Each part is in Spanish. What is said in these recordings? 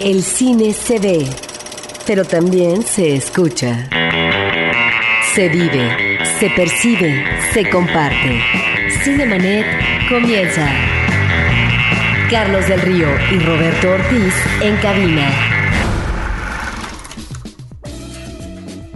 El cine se ve, pero también se escucha. Se vive, se percibe, se comparte. Cinemanet comienza. Carlos del Río y Roberto Ortiz en cabina.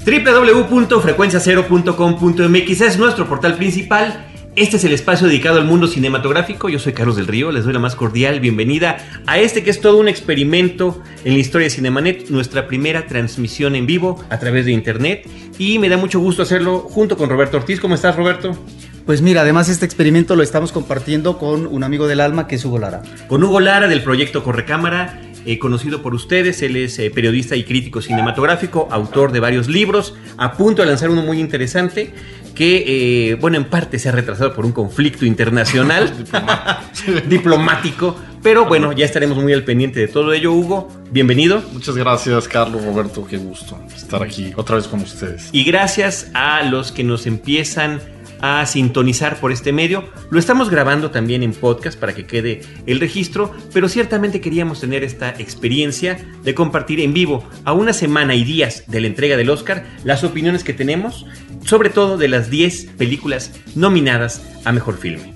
www.frecuenciacero.com.mx es nuestro portal principal. Este es el espacio dedicado al mundo cinematográfico. Yo soy Carlos del Río, les doy la más cordial bienvenida a este que es todo un experimento en la historia de Cinemanet, nuestra primera transmisión en vivo a través de internet. Y me da mucho gusto hacerlo junto con Roberto Ortiz. ¿Cómo estás, Roberto? Pues mira, además este experimento lo estamos compartiendo con un amigo del alma que es Hugo Lara. Con Hugo Lara del proyecto Correcámara, eh, conocido por ustedes. Él es eh, periodista y crítico cinematográfico, autor de varios libros, a punto de lanzar uno muy interesante que, eh, bueno, en parte se ha retrasado por un conflicto internacional diplomático. Pero bueno, ya estaremos muy al pendiente de todo ello, Hugo. Bienvenido. Muchas gracias, Carlos, Roberto. Qué gusto estar aquí otra vez con ustedes. Y gracias a los que nos empiezan a sintonizar por este medio. Lo estamos grabando también en podcast para que quede el registro, pero ciertamente queríamos tener esta experiencia de compartir en vivo a una semana y días de la entrega del Oscar las opiniones que tenemos, sobre todo de las 10 películas nominadas a Mejor Filme.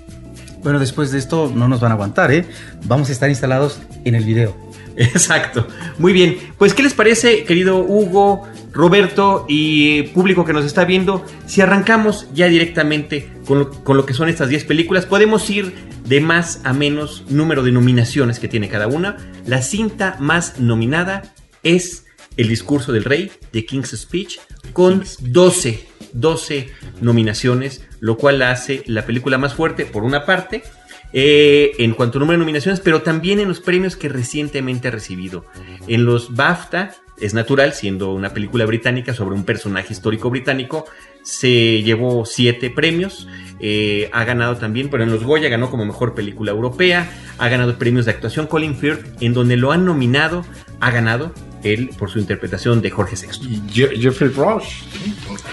Bueno, después de esto no nos van a aguantar, ¿eh? Vamos a estar instalados en el video. Exacto. Muy bien. Pues, ¿qué les parece, querido Hugo, Roberto y público que nos está viendo? Si arrancamos ya directamente con lo, con lo que son estas 10 películas, podemos ir de más a menos número de nominaciones que tiene cada una. La cinta más nominada es El discurso del rey, de King's Speech, con 12, 12 nominaciones, lo cual la hace la película más fuerte, por una parte, eh, en cuanto a número de nominaciones, pero también en los premios que recientemente ha recibido. En los BAFTA, es natural, siendo una película británica sobre un personaje histórico británico, se llevó siete premios, eh, ha ganado también, pero en los Goya ganó como mejor película europea, ha ganado premios de actuación Colin Firth, en donde lo han nominado, ha ganado él por su interpretación de Jorge VI. Jeffrey Rush,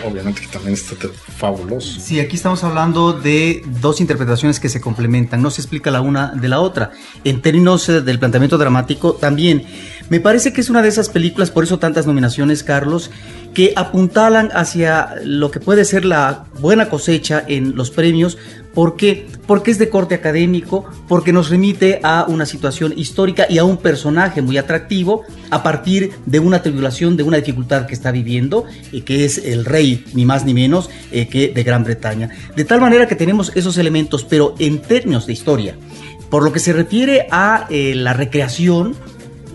obviamente que también está fabuloso. Sí, aquí estamos hablando de dos interpretaciones que se complementan, no se explica la una de la otra. En términos eh, del planteamiento dramático, también me parece que es una de esas películas, por eso tantas nominaciones, Carlos, que apuntalan hacia lo que puede ser la buena cosecha en los premios. ¿Por qué? Porque es de corte académico, porque nos remite a una situación histórica y a un personaje muy atractivo a partir de una tribulación, de una dificultad que está viviendo, eh, que es el rey, ni más ni menos, eh, que de Gran Bretaña. De tal manera que tenemos esos elementos, pero en términos de historia. Por lo que se refiere a eh, la recreación,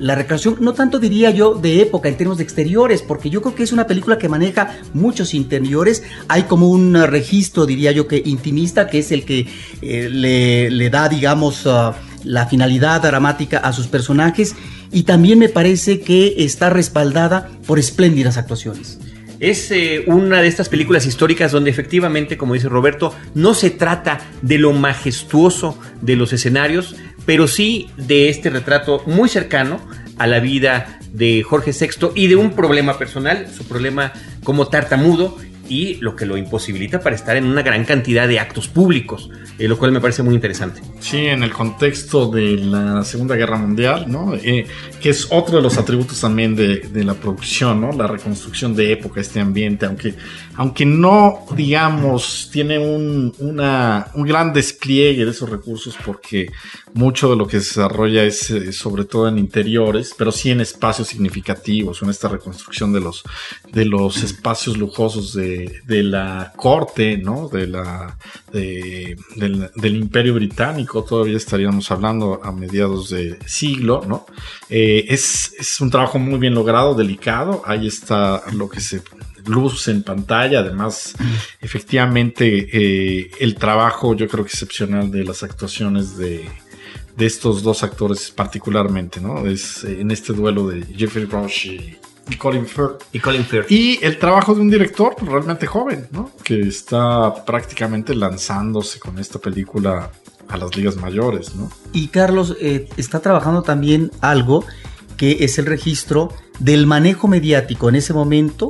la recreación, no tanto diría yo de época en términos de exteriores, porque yo creo que es una película que maneja muchos interiores. Hay como un registro, diría yo, que intimista, que es el que eh, le, da, digamos, uh, la finalidad dramática a sus personajes. Y también me parece que está respaldada por espléndidas actuaciones. Es eh, una de estas películas históricas donde efectivamente, como dice Roberto, no se trata de lo majestuoso de los escenarios, pero sí de este retrato muy cercano a la vida de Jorge VI y de un problema personal, su problema como tartamudo y lo que lo imposibilita para estar en una gran cantidad de actos públicos, eh, lo cual me parece muy interesante. Sí, en el contexto de la Segunda Guerra Mundial, ¿no? Eh, que es otro de los atributos también de, de, la producción, ¿no? La reconstrucción de época, este ambiente, aunque, aunque no, digamos, tiene un, una, un gran despliegue de esos recursos porque mucho de lo que se desarrolla es eh, sobre todo en interiores, pero sí en espacios significativos, en esta reconstrucción de los, de los espacios lujosos de, de la corte, ¿no? De la, de, del, del, imperio británico, todavía estaríamos hablando a mediados de siglo, ¿no? Eh, es, es un trabajo muy bien logrado, delicado, ahí está lo que se luz en pantalla. Además, efectivamente, eh, el trabajo yo creo que excepcional de las actuaciones de, de estos dos actores particularmente, ¿no? Es eh, en este duelo de Jeffrey Rush y, y Colin Firth. Y Colin Firth. Y el trabajo de un director realmente joven, ¿no? Que está prácticamente lanzándose con esta película a las ligas mayores, ¿no? Y Carlos eh, está trabajando también algo que es el registro del manejo mediático en ese momento,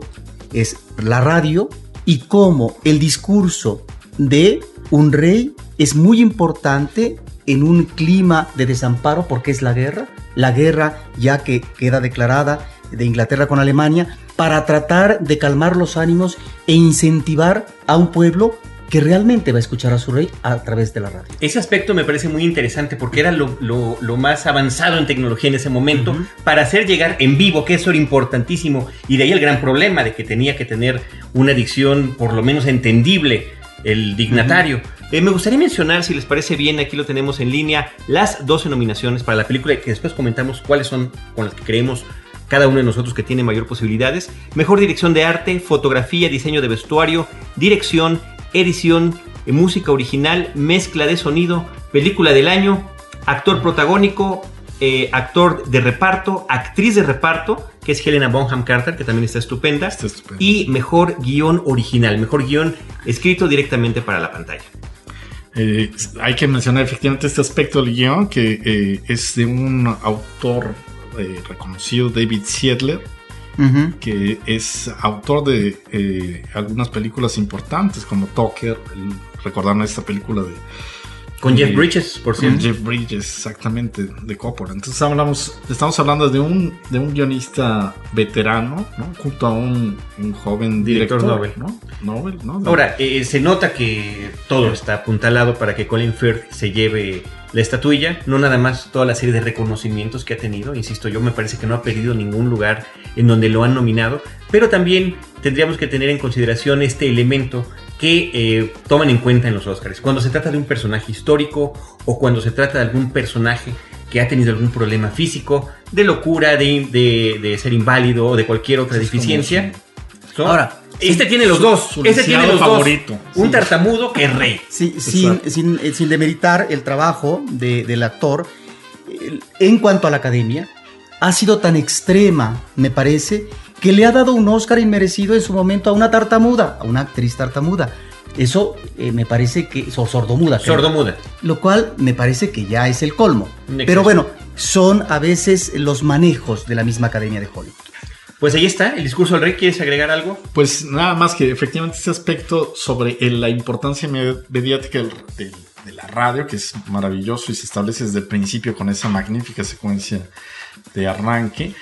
es la radio y cómo el discurso de un rey es muy importante en un clima de desamparo porque es la guerra la guerra ya que queda declarada de Inglaterra con Alemania, para tratar de calmar los ánimos e incentivar a un pueblo que realmente va a escuchar a su rey a través de la radio. Ese aspecto me parece muy interesante porque era lo, lo- lo más avanzado en tecnología en ese momento Ujú. para hacer llegar en vivo, que eso era importantísimo. Y de ahí el gran problema de que tenía que tener una dicción por lo menos entendible el dignatario. Eh, me gustaría mencionar, si les parece bien, aquí lo tenemos en línea, las 12 nominaciones para la película, que después comentamos cuáles son con las que creemos cada uno de nosotros que tiene mayor posibilidades. Mejor dirección de arte, fotografía, diseño de vestuario, dirección, edición, eh, música original, mezcla de sonido, película del año, actor protagónico, eh, actor de reparto, actriz de reparto, que es Helena Bonham Carter, que también está estupenda, Está y mejor guion original, mejor guion escrito directamente para la pantalla. Eh, hay que mencionar efectivamente este aspecto del guion que eh, es de un autor eh, reconocido, David Siedler, que es autor de eh, algunas películas importantes como Tucker, recordaron esta película de Con Jeff Eh, Bridges, por con cierto. Jeff Bridges, exactamente, de Coppola. Entonces hablamos, estamos hablando de un, de un guionista veterano, ¿no? Junto a un, un joven Director director, Nobel. ¿no? Nobel, ¿no? Ahora, eh, se nota que todo está apuntalado para que Colin Firth se lleve la estatuilla, no nada más toda la serie de reconocimientos que ha tenido, insisto, yo me parece que no ha perdido ningún lugar en donde lo han nominado, pero también tendríamos que tener en consideración este elemento que eh, toman en cuenta en los Oscars. Cuando se trata de un personaje histórico o cuando se trata de algún personaje que ha tenido algún problema físico, de locura, de, de- de ser inválido o de cualquier otra Es deficiencia. Ahora, este tiene los su- dos. su Este tiene los favorito. dos. Un Sí. tartamudo que es rey. Sí, sin, sin, eh, sin demeritar el trabajo de- del actor, en cuanto a la academia, ha sido tan extrema, me parece, que le ha dado un Oscar inmerecido en su momento a una tartamuda, a una actriz tartamuda. Eso eh, me parece que. so- sordomuda. creo. Sordomuda. Lo cual me parece que ya es el colmo. Pero bueno, son a veces los manejos de la misma academia de Hollywood. Pues ahí está, el discurso del rey. ¿Quieres agregar algo? Pues nada más que efectivamente este aspecto sobre el- la importancia me- mediática del- del- de la radio, que es maravilloso y se establece desde el principio con esa magnífica secuencia de arranque.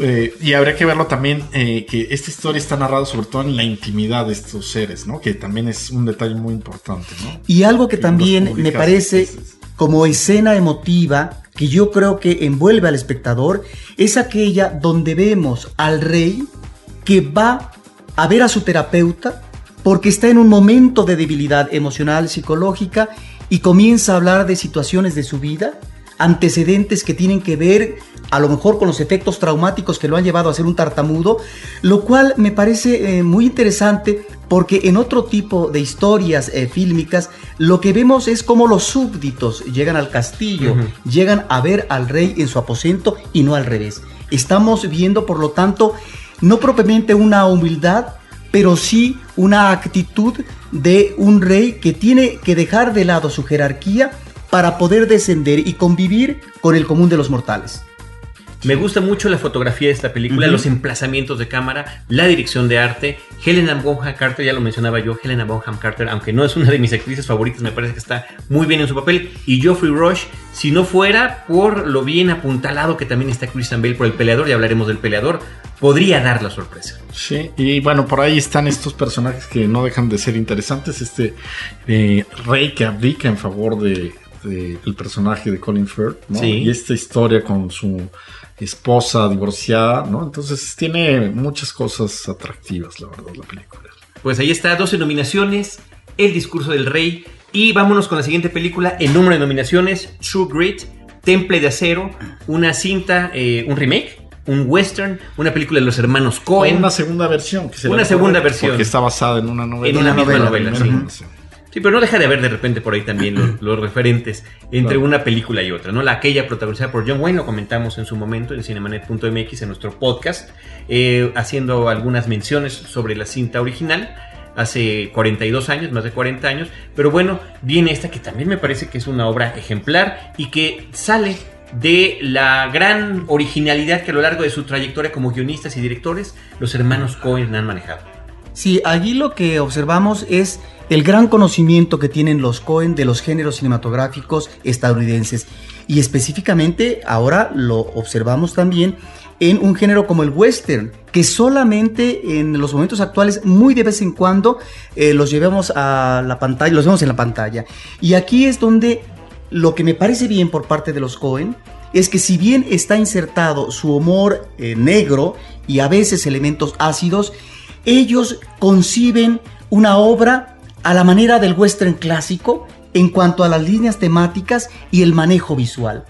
Eh, y habría que verlo también, eh, que esta historia está narrada sobre todo en la intimidad de estos seres, ¿no? Que también es un detalle muy importante, ¿no? Y algo que también me parece como escena emotiva, que yo creo que envuelve al espectador, es aquella donde vemos al rey que va a ver a su terapeuta porque está en un momento de debilidad emocional, psicológica, y comienza a hablar de situaciones de su vida, antecedentes que tienen que ver a lo mejor con los efectos traumáticos que lo han llevado a ser un tartamudo, lo cual me parece eh, muy interesante porque en otro tipo de historias eh, fílmicas lo que vemos es como los súbditos llegan al castillo, llegan a ver al rey en su aposento y no al revés. Estamos viendo, por lo tanto, no propiamente una humildad, pero sí una actitud de un rey que tiene que dejar de lado su jerarquía para poder descender y convivir con el común de los mortales. Me gusta mucho la fotografía de esta película, los emplazamientos de cámara, la dirección de arte. Helena Bonham Carter, ya lo mencionaba yo, Helena Bonham Carter, aunque no es una de mis actrices favoritas, me parece que está muy bien en su papel. Y Geoffrey Rush, si no fuera por lo bien apuntalado que también está Christian Bale por el peleador, ya hablaremos del peleador, podría dar la sorpresa. Sí, y bueno, por ahí están estos personajes que no dejan de ser interesantes. Este eh, rey que abdica en favor de, de el personaje de Colin Firth, ¿no? Sí. Y esta historia con su esposa divorciada, ¿no? Entonces tiene muchas cosas atractivas, la verdad, la película. Pues ahí está, 12 nominaciones, El discurso del rey. Y vámonos con la siguiente película, el número de nominaciones, True Grit, Temple de Acero, una cinta, eh, un remake, un western, una película de los hermanos O Cohen. una segunda versión. Que será Una segunda versión. Porque está basada en una novela. En una misma novela, primera sí. Sí, pero no deja de haber de repente por ahí también los, los referentes entre Claro. una película y otra, ¿no? La aquella protagonizada por John Wayne, lo comentamos en su momento en cinemanet.mx en nuestro podcast, eh, haciendo algunas menciones sobre la cinta original hace 42 años, más de 40 años, pero bueno, viene esta que también me parece que es una obra ejemplar y que sale de la gran originalidad que a lo largo de su trayectoria como guionistas y directores los hermanos Cohen han manejado. Sí, allí lo que observamos es el gran conocimiento que tienen los Cohen de los géneros cinematográficos estadounidenses. Y específicamente ahora lo observamos también en un género como el western, que solamente en los momentos actuales, muy de vez en cuando, eh, los llevamos a la pantalla, los vemos en la pantalla. Y aquí es donde lo que me parece bien por parte de los Cohen es que si bien está insertado su humor eh, negro y a veces elementos ácidos, ellos conciben una obra a la manera del western clásico en cuanto a las líneas temáticas y el manejo visual.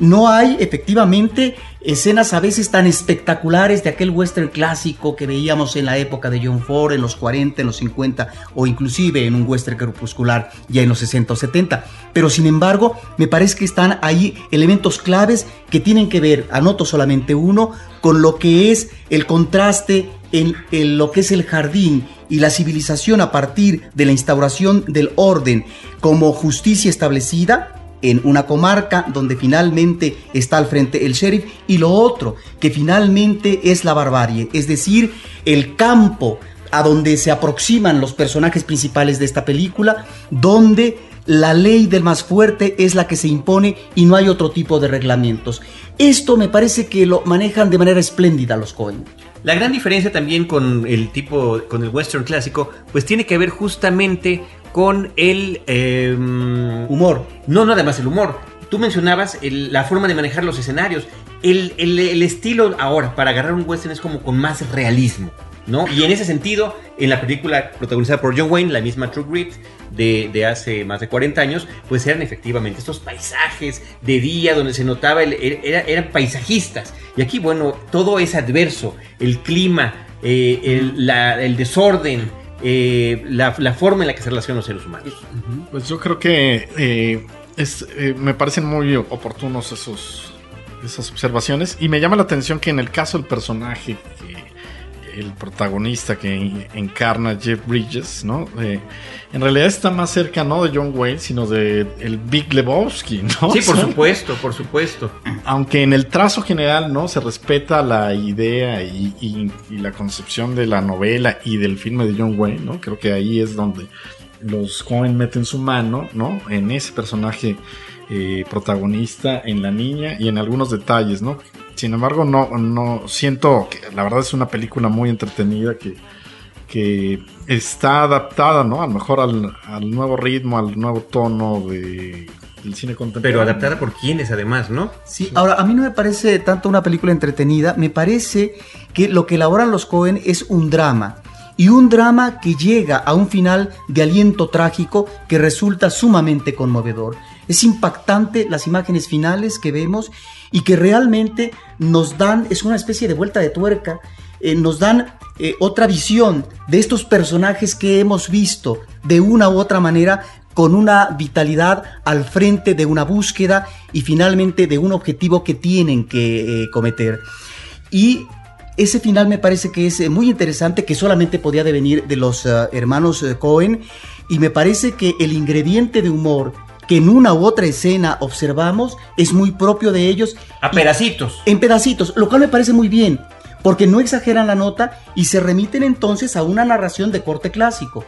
No hay efectivamente escenas a veces tan espectaculares de aquel western clásico que veíamos en la época de John Ford, en los 40, en los 50 o inclusive en un western crepuscular ya en los 60 o 70. Pero sin embargo, me parece que están ahí elementos claves que tienen que ver, anoto solamente uno, con lo que es el contraste en, lo que es el jardín y la civilización a partir de la instauración del orden como justicia establecida en una comarca donde finalmente está al frente el sheriff y lo otro que finalmente es la barbarie, es decir, el campo a donde se aproximan los personajes principales de esta película, donde la ley del más fuerte es la que se impone y no hay otro tipo de reglamentos. Esto me parece que lo manejan de manera espléndida los Cohen. La gran diferencia también con el tipo, con el western clásico, pues tiene que ver justamente con el eh, humor. No, no, además el humor. Tú mencionabas el, la forma de manejar los escenarios. El, el, el, estilo ahora para agarrar un western es como con más realismo, ¿no? Y en ese sentido, en la película protagonizada por John Wayne, la misma True Grit de, de hace más de 40 años, pues eran efectivamente estos paisajes de día donde se notaba, el, era, eran paisajistas. Y aquí, bueno, todo es adverso, el clima, eh, el, la, el desorden, eh, la, la, forma en la que se relacionan los seres humanos. Pues yo creo que eh, es, me parecen muy oportunos esos, esas observaciones y me llama la atención que en el caso del personaje, que, el protagonista que encarna Jeff Bridges, ¿no? en realidad está más cerca no de John Wayne, sino de el Big Lebowski, ¿no? Sí, por supuesto, por supuesto. Aunque en el trazo general, ¿no? Se respeta la idea y, y, y, la concepción de la novela y del filme de John Wayne, ¿no? Creo que ahí es donde los Cohen meten su mano, ¿no? En ese personaje eh, protagonista, en la niña y en algunos detalles, ¿no? Sin embargo, no, no siento que la verdad es una película muy entretenida que que está adaptada, ¿no? A lo mejor al, al nuevo ritmo, al nuevo tono de, del cine contemporáneo. Pero adaptada por quienes, además, ¿no? Sí, ahora a mí no me parece tanto una película entretenida, me parece que lo que elaboran los Cohen es un drama. Y un drama que llega a un final de aliento trágico que resulta sumamente conmovedor. Es impactante las imágenes finales que vemos y que realmente nos dan, es una especie de vuelta de tuerca eh, nos dan eh, otra visión de estos personajes que hemos visto de una u otra manera con una vitalidad al frente de una búsqueda y finalmente de un objetivo que tienen que eh, cometer. Y ese final me parece que es muy interesante, que solamente podía devenir de los hermanos Cohen, y me parece que el ingrediente de humor que en una u otra escena observamos es muy propio de ellos. A pedacitos. En pedacitos, lo cual me parece muy bien porque no exageran la nota y se remiten entonces a una narración de corte clásico.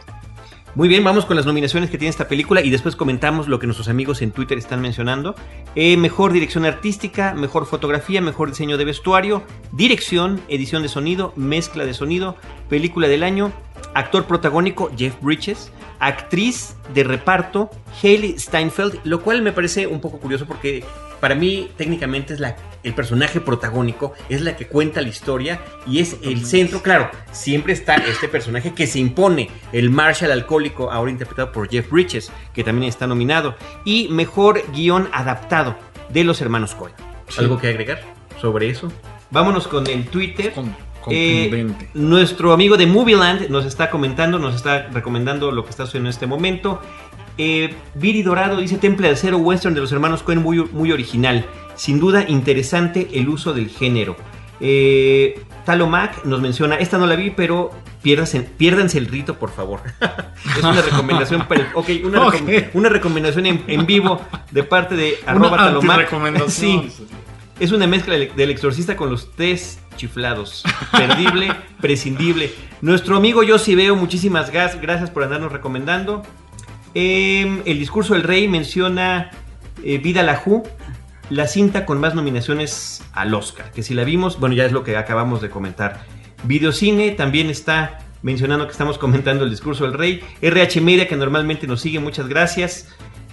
Muy bien, vamos con las nominaciones que tiene esta película y después comentamos lo que nuestros amigos en Twitter están mencionando. Eh, mejor dirección artística, mejor fotografía, mejor diseño de vestuario, dirección, edición de sonido, mezcla de sonido, película del año, actor protagónico Jeff Bridges, actriz de reparto Haley Steinfeld, lo cual me parece un poco curioso porque para mí técnicamente es la, el personaje protagónico, es la que cuenta la historia y es el centro, claro, siempre está este personaje que se impone, el Marshall alcohólico, ahora interpretado por Jeff Bridges, que también está nominado, y mejor guion adaptado de los hermanos Coen. Sí. ¿Algo que agregar sobre eso? Vámonos con el Twitter. Con, eh, nuestro amigo de Movieland nos está comentando, nos está recomendando lo que está sucediendo en este momento. Eh, Viri Dorado dice Temple de Acero Western de los hermanos Cohen muy, muy original. Sin duda interesante el uso del género. Eh, Talo Mac nos menciona, esta no la vi, pero piérdanse, piérdanse el rito, por favor. es una recomendación, okay, una, okay. Recom una, recomendación en, en, vivo de parte de arroba Talomac. Sí. Es una mezcla del exorcista con los tres chiflados. Perdible, prescindible. Nuestro amigo Yo sí veo, muchísimas gas- gracias por andarnos recomendando. Em, el discurso del rey menciona eh, Vida la Ju, la cinta con más nominaciones al Oscar. Que si la vimos, bueno, ya es lo que acabamos de comentar. Videocine también está mencionando que estamos comentando el discurso del rey. RH Media, que normalmente nos sigue, muchas gracias.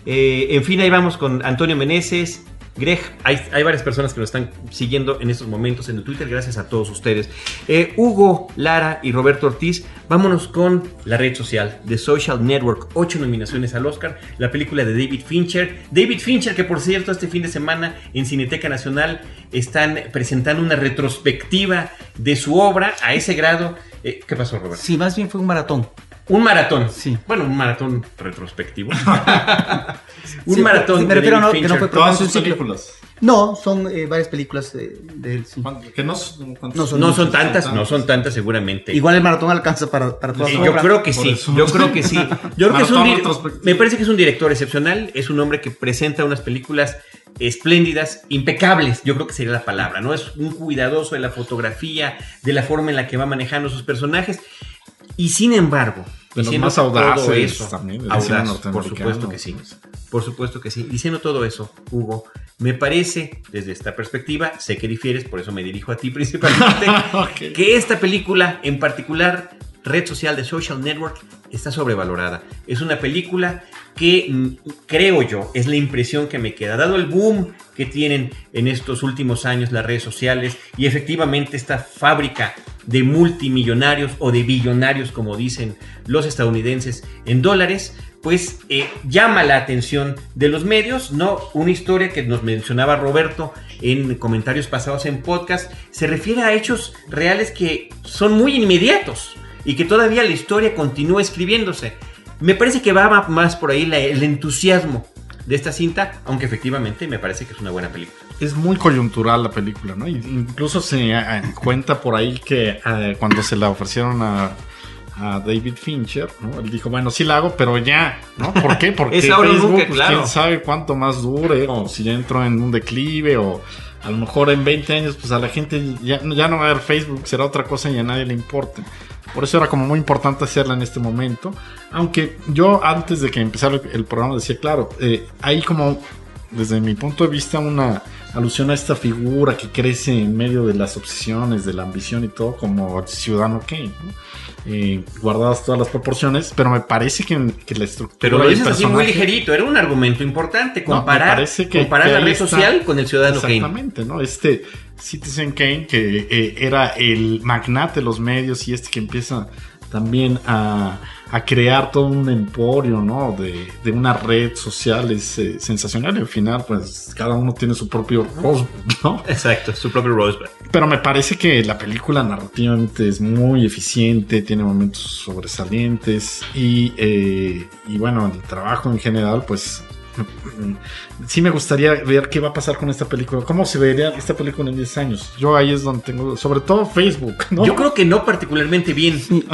Eh, en fin, ahí vamos con Antonio Meneses. Greg, hay, hay varias personas que nos están siguiendo en estos momentos en el Twitter, gracias a todos ustedes. Eh, Hugo, Lara y Roberto Ortiz, vámonos con la red social, The Social Network, ocho nominaciones al Oscar, la película de David Fincher. David Fincher, que por cierto este fin de semana en Cineteca Nacional están presentando una retrospectiva de su obra a ese grado. Eh, ¿Qué pasó, Roberto? Sí, más bien fue un maratón. Un maratón. Sí. Bueno, un maratón retrospectivo. un Sí, maratón. me de refiero a no- que no fue Todas sus ciclo. películas. No, son eh, varias películas de él. Que no, son- ¿cuántas No son No muchas, son tantas, no son tantas seguramente. Igual el maratón alcanza para, para toda Sí, su yo obra. creo que sí, yo creo que sí. Yo creo que es un retrospectivo. me parece que es un director excepcional, es un hombre que presenta unas películas espléndidas, impecables, yo creo que sería la palabra, ¿no? Es un cuidadoso de la fotografía, de la forma en la que va manejando sus personajes. Y sin embargo, De los más audaces eso, también, audaz, por supuesto que sí. Por supuesto que sí. Diciendo todo eso, Hugo, me parece, desde esta perspectiva, sé que difieres, por eso me dirijo a ti principalmente, que esta película, en particular, red social de Social Network, está sobrevalorada. Es una película que mm, creo yo, es la impresión que me queda, dado el boom que tienen en estos últimos años las redes sociales y efectivamente esta fábrica de multimillonarios o de billonarios, como dicen los estadounidenses, en dólares, pues eh, llama la atención de los medios, ¿no? Una historia que nos mencionaba Roberto en comentarios pasados en podcast, se refiere a hechos reales que son muy inmediatos y que todavía la historia continúa escribiéndose. Me parece que va más por ahí el entusiasmo de esta cinta, aunque efectivamente me parece que es una buena película. Es muy coyuntural la película, ¿no? Incluso se eh, cuenta por ahí que eh, cuando se la ofrecieron a, a David Fincher, ¿no? Él dijo, bueno, sí la hago, pero ya, ¿no? ¿Por qué? Porque Es Facebook, nunca, pues, claro. quién sabe cuánto más dure, o si ya entro en un declive, o a lo mejor en 20 años, pues a la gente ya, ya no va a ver Facebook, será otra cosa y a nadie le importa. Por eso era como muy importante hacerla en este momento. Aunque yo antes de que empezara el, el programa decía, claro, eh, hay como, desde mi punto de vista, una alusión a esta figura que crece en medio de las obsesiones, de la ambición y todo, como Ciudadano Kane, ¿no? Eh, guardadas todas las proporciones, pero me parece que, que la estructura... Pero lo dices así muy ligerito, era un argumento importante, comparar, que- comparar que la red está. social con el ciudadano Kane. Exactamente, ¿no? Este Citizen Kane, que eh, era el magnate de los medios y este que empieza también a, a crear todo un emporio, ¿no? De, de una red social es eh, sensacional y al final, pues cada uno tiene su propio rostro, ¿no? Exacto, su propio Rosebud. Pero me parece que la película narrativamente es muy eficiente, tiene momentos sobresalientes y, eh, y bueno, el trabajo en general, pues sí me gustaría ver qué va a pasar con esta película, cómo se vería esta película en 10 años. Yo ahí es donde tengo, sobre todo Facebook, ¿no? Yo creo que no particularmente bien.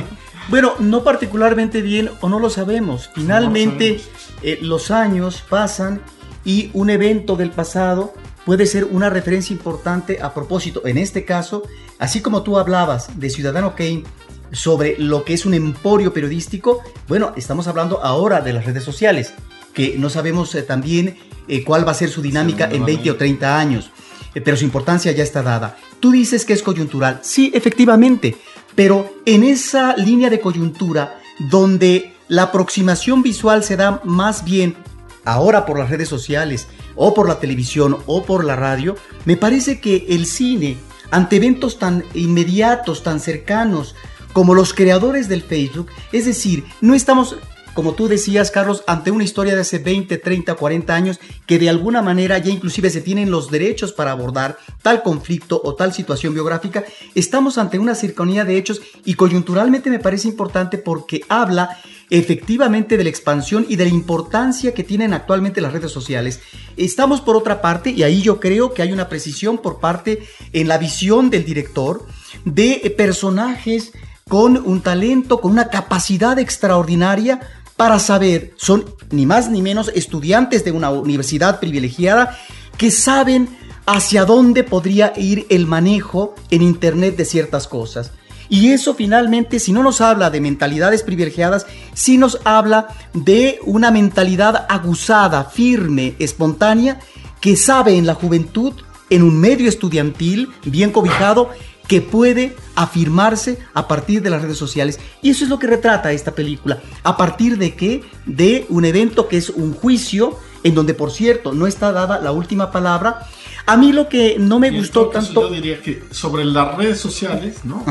Bueno, no particularmente bien o no lo sabemos. Finalmente, eh, los años pasan y un evento del pasado puede ser una referencia importante a propósito. En este caso, así como tú hablabas de Ciudadano Kane sobre lo que es un emporio periodístico, bueno, estamos hablando ahora de las redes sociales, que no sabemos eh, también eh, cuál va a ser su dinámica Sí, en no, 20 no. o 30 años, eh, pero su importancia ya está dada. Tú dices que es coyuntural, sí, efectivamente, pero en esa línea de coyuntura donde la aproximación visual se da más bien ahora por las redes sociales o por la televisión o por la radio, me parece que el cine, ante eventos tan inmediatos, tan cercanos, como los creadores del Facebook, es decir, no estamos, como tú decías, Carlos, ante una historia de hace 20, 30, 40 años que de alguna manera ya inclusive se tienen los derechos para abordar tal conflicto o tal situación biográfica, estamos ante una cercanía de hechos y coyunturalmente me parece importante porque habla efectivamente de la expansión y de la importancia que tienen actualmente las redes sociales. Estamos por otra parte, y ahí yo creo que hay una precisión por parte en la visión del director de personajes con un talento, con una capacidad extraordinaria para saber, son ni más ni menos estudiantes de una universidad privilegiada que saben hacia dónde podría ir el manejo en Internet de ciertas cosas. Y eso finalmente, si no nos habla de mentalidades privilegiadas, sí nos habla de una mentalidad aguzada, firme, espontánea, que sabe en la juventud, en un medio estudiantil bien cobijado, que puede afirmarse a partir de las redes sociales. Y eso es lo que retrata esta película. ¿A partir de qué? De un evento que es un juicio, en donde, por cierto, no está dada la última palabra, a mí lo que no me gustó tanto. Yo diría que sobre las redes sociales, ¿no?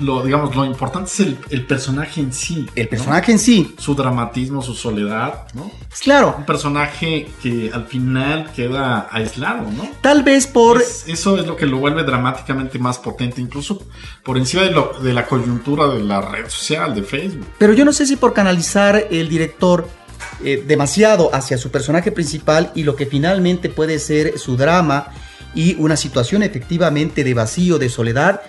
Lo, digamos, lo importante es el, personaje en sí. El personaje en sí. Su dramatismo, su soledad, ¿no? Claro. Un personaje que al final queda aislado, ¿no? Tal vez por. eso es lo que lo vuelve dramáticamente más potente, incluso por encima de, lo, de la coyuntura de la red social, de Facebook. Pero yo no sé si por canalizar el director eh, demasiado hacia su personaje principal y lo que finalmente puede ser su drama y una situación efectivamente de vacío, de soledad,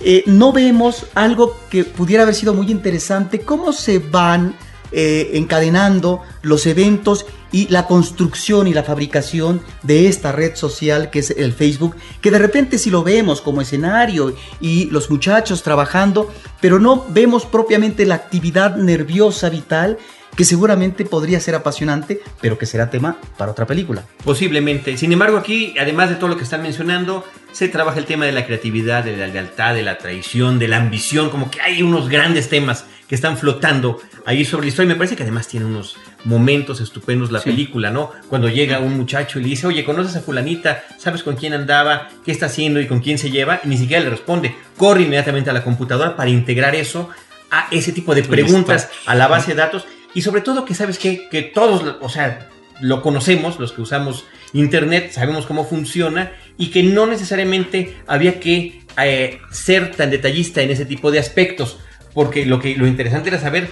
eh, no vemos algo que pudiera haber sido muy interesante, cómo se van eh, encadenando los eventos y la construcción y la fabricación de esta red social que es el Facebook, que de repente si lo vemos como escenario y los muchachos trabajando, pero no vemos propiamente la actividad nerviosa vital que seguramente podría ser apasionante, pero que será tema para otra película. Posiblemente. Sin embargo, aquí, además de todo lo que están mencionando, se trabaja el tema de la creatividad, de la lealtad, de la traición, de la ambición, como que hay unos grandes temas que están flotando ahí sobre la historia. Y me parece que además tiene unos momentos estupendos la película, ¿no? Cuando llega un muchacho y le dice, oye, ¿conoces a fulanita? ¿Sabes con quién andaba? ¿Qué está haciendo y con quién se lleva? Y ni siquiera le responde. Corre inmediatamente a la computadora para integrar eso a ese tipo de preguntas a la base de datos y sobre todo que sabes que, todos, o sea, lo conocemos, los que usamos Internet, sabemos cómo funciona y que no necesariamente había que eh, ser tan detallista en ese tipo de aspectos, porque lo, que, lo interesante era saber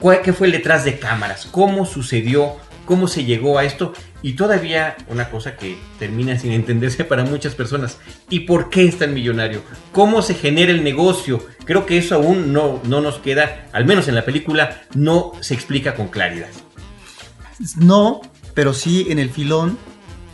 cuál, qué fue el detrás de cámaras, cómo sucedió, cómo se llegó a esto y todavía una cosa que termina sin entenderse para muchas personas, ¿y por qué es tan millonario? ¿Cómo se genera el negocio? Creo que eso aún no, no nos queda, al menos en la película, no se explica con claridad. No, pero sí en el filón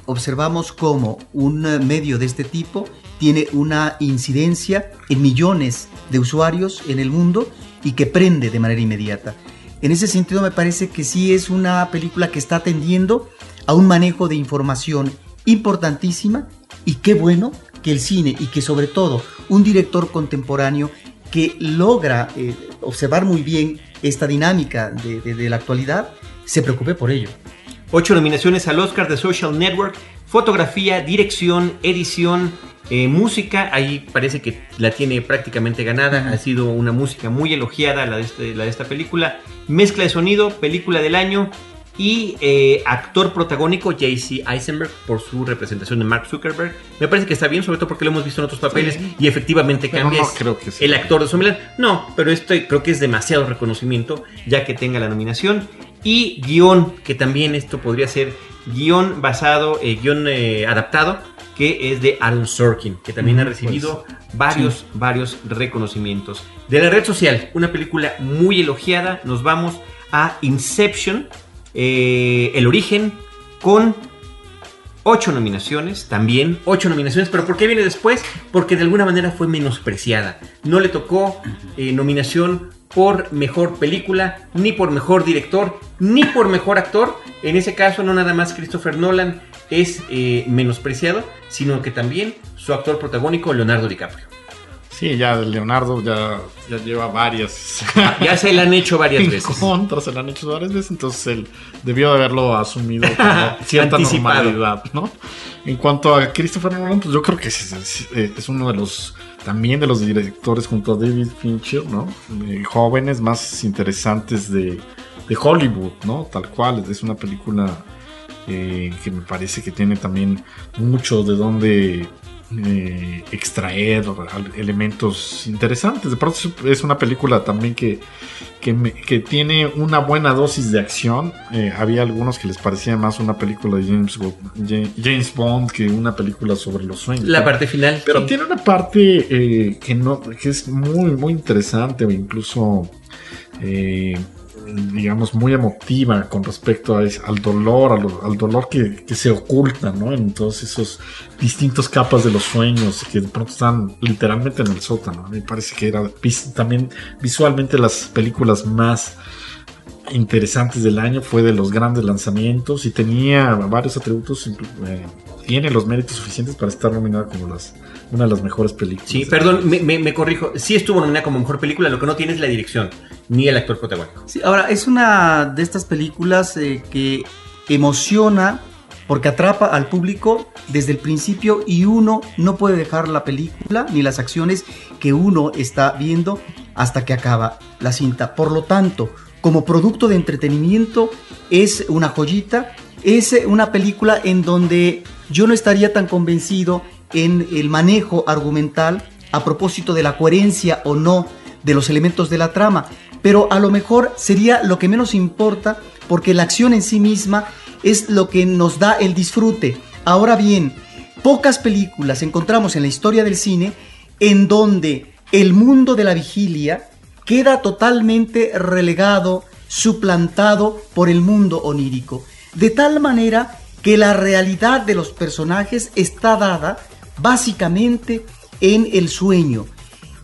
observamos cómo un medio de este tipo tiene una incidencia en millones de usuarios en el mundo y que prende de manera inmediata. En ese sentido me parece que sí es una película que está atendiendo a un manejo de información importantísima y qué bueno que el cine y que sobre todo un director contemporáneo que logra eh, observar muy bien esta dinámica de, la actualidad, se preocupe por ello. Ocho nominaciones al Oscar de Social Network, fotografía, dirección, edición, eh, música, ahí parece que la tiene prácticamente ganada, ha sido una música muy elogiada la de, este, la de esta película, mezcla de sonido, película del año, y eh, actor protagónico JC Eisenberg por su representación de Mark Zuckerberg. Me parece que está bien, sobre todo porque lo hemos visto en otros papeles y efectivamente cambia. creo que El actor de Zombieland. No, pero esto creo que es demasiado reconocimiento ya que tenga la nominación. Y guion, que también esto podría ser guion basado, eh, guion eh, adaptado, que es de Aaron Sorkin, que también ha recibido pues, varios, varios reconocimientos. De la red social, una película muy elogiada. Nos vamos a Inception eh, el origen con ocho nominaciones, también ocho nominaciones, pero ¿por qué viene después? Porque de alguna manera fue menospreciada. No le tocó eh, nominación por mejor película, ni por mejor director, ni por mejor actor. En ese caso, no nada más Christopher Nolan es eh, menospreciado, sino que también su actor protagónico, Leonardo DiCaprio. Sí, ya Leonardo ya, ya lleva varias. ya se le han hecho varias veces. Contras se le han hecho varias veces, entonces él debió de haberlo asumido como cierta normalidad, ¿no? En cuanto a Christopher Nolan, pues yo creo que es, uno de los también de los directores junto a David Fincher, ¿no? Eh, jóvenes más interesantes de, de, Hollywood, ¿no? Tal cual, es una película eh, que me parece que tiene también mucho de donde eh, extraer elementos interesantes. De pronto es una película también que, que, tiene una buena dosis de acción. Eh, había algunos que les parecía más una película de James, James Bond que una película sobre los sueños. La parte final. Pero tiene una parte eh, que, no, que es muy, muy interesante o incluso digamos, muy emotiva con respecto a al dolor, al dolor que, se oculta, ¿no? En todos esos distintos capas de los sueños que de pronto están literalmente en el sótano. Me parece que era también visualmente las películas más interesantes del año, fue de los grandes lanzamientos y tenía varios atributos, eh, tiene los méritos suficientes para estar nominada como las una de las mejores películas. Sí, perdón, me, corrijo. Sí estuvo nominada como mejor película, lo que no tiene es la dirección, ni el actor protagónico. Sí, ahora, es una de estas películas eh, que emociona porque atrapa al público desde el principio y uno no puede dejar la película ni las acciones que uno está viendo hasta que acaba la cinta. Por lo tanto, como producto de entretenimiento es una joyita, es una película en donde yo no estaría tan convencido en el manejo argumental a propósito de la coherencia o no de los elementos de la trama, pero a lo mejor sería lo que menos importa porque la acción en sí misma es lo que nos da el disfrute. Ahora bien, pocas películas encontramos en la historia del cine en donde el mundo de la vigilia queda totalmente relegado, suplantado por el mundo onírico, de tal manera que la realidad de los personajes está dada básicamente en el sueño.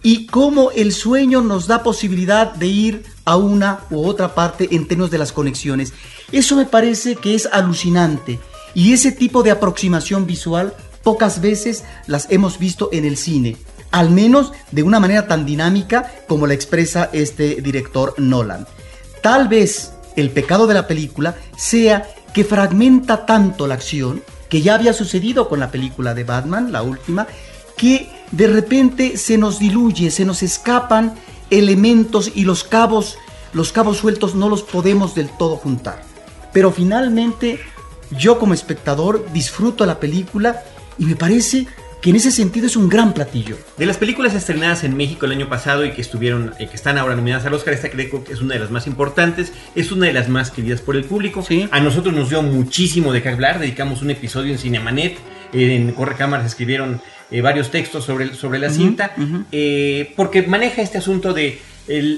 Y cómo el sueño nos da posibilidad de ir a una u otra parte en términos de las conexiones. Eso me parece que es alucinante. Y ese tipo de aproximación visual pocas veces las hemos visto en el cine, al menos de una manera tan dinámica como la expresa este director Nolan. Tal vez el pecado de la película sea que fragmenta tanto la acción que ya había sucedido con la película de Batman, la última, que de repente se nos diluye, se nos escapan elementos y los cabos, los cabos sueltos no los podemos del todo juntar. Pero finalmente yo como espectador disfruto la película y me parece que en ese sentido es un gran platillo. De las películas estrenadas en México el año pasado y que estuvieron, eh, que están ahora nominadas al Oscar, esta creo que es una de las más importantes, es una de las más queridas por el público. A nosotros nos dio muchísimo de qué hablar, dedicamos un episodio en Cinemanet, en Corre Cámaras escribieron eh, varios textos sobre, sobre la cinta, eh, porque maneja este asunto de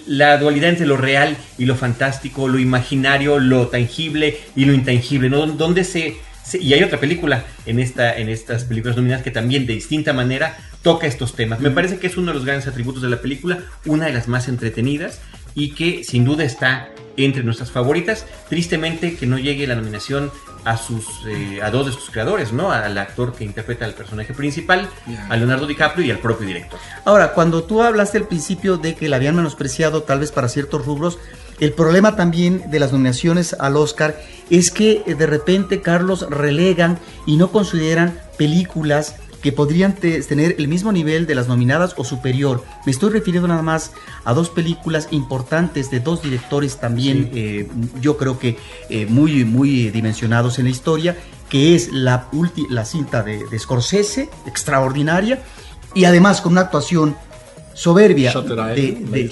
la dualidad entre lo real y lo fantástico, lo imaginario, lo tangible y lo intangible, ¿no? Donde se y hay otra película en, esta, en estas películas nominadas que también de distinta manera toca estos temas. Me parece que es uno de los grandes atributos de la película, una de las más entretenidas y que sin duda está entre nuestras favoritas. Tristemente que no llegue la nominación a sus eh, a dos de sus creadores, ¿no? Al actor que interpreta al personaje principal, a Leonardo DiCaprio y al propio director. Ahora, cuando tú hablaste al principio de que la habían menospreciado tal vez para ciertos rubros, el problema también de las nominaciones al Oscar es que eh, de repente, Carlos, relegan y no consideran películas que podrían tener el mismo nivel de las nominadas o superior. Me estoy refiriendo nada más a dos películas importantes de dos directores también, eh, yo creo que eh, muy, muy dimensionados en la historia, que es la, la cinta de, de Scorsese, extraordinaria, y además con una actuación soberbia de,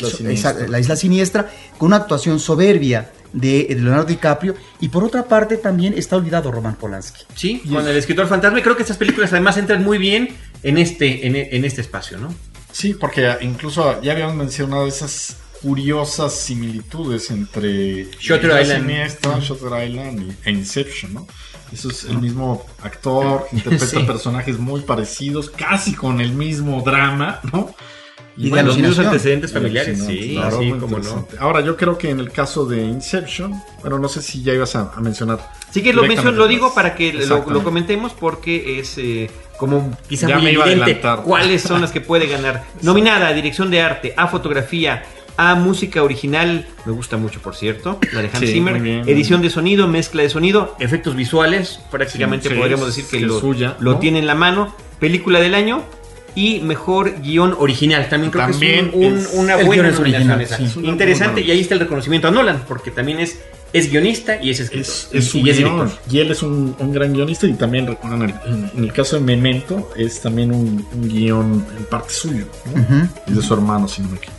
la, isla siniestra, con una actuación soberbia de, Leonardo DiCaprio y por otra parte también está olvidado Roman Polanski. Sí, con el escritor fantasma y creo que estas películas además entran muy bien en este, en, este espacio, ¿no? Sí, porque incluso ya habíamos mencionado esas curiosas similitudes entre Shutter Island, Siniestra, Shutter Island e Inception, ¿no? Eso es el mismo actor, interpreta personajes muy parecidos, casi con el mismo drama, ¿no? Y, de los mismos antecedentes familiares, sí, claro, como no. Ahora, yo creo que en el caso de Inception, bueno, no sé si ya ibas a, mencionar. Sí que lo menciono, lo digo para que lo, comentemos porque es eh, como quizá muy evidente cuáles son las que puede ganar. Nominada a dirección de arte, a fotografía, a música original, me gusta mucho por cierto, la de Hans Zimmer, edición de sonido, mezcla de sonido, efectos visuales, prácticamente podríamos decir que lo, lo tiene en la mano, película del año, y mejor guion original. También creo que es, una buena nominación Interesante, y ahí está el reconocimiento a Nolan, porque también es, es guionista y es escritor. Es, y, y, él es un, gran guionista y también, en, en, el caso de Memento, es también un, guion en parte suyo, y de su hermano, si no me equivoco.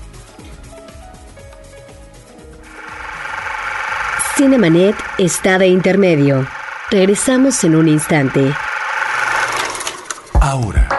Cinemanet está de intermedio. Regresamos en un instante. Ahora,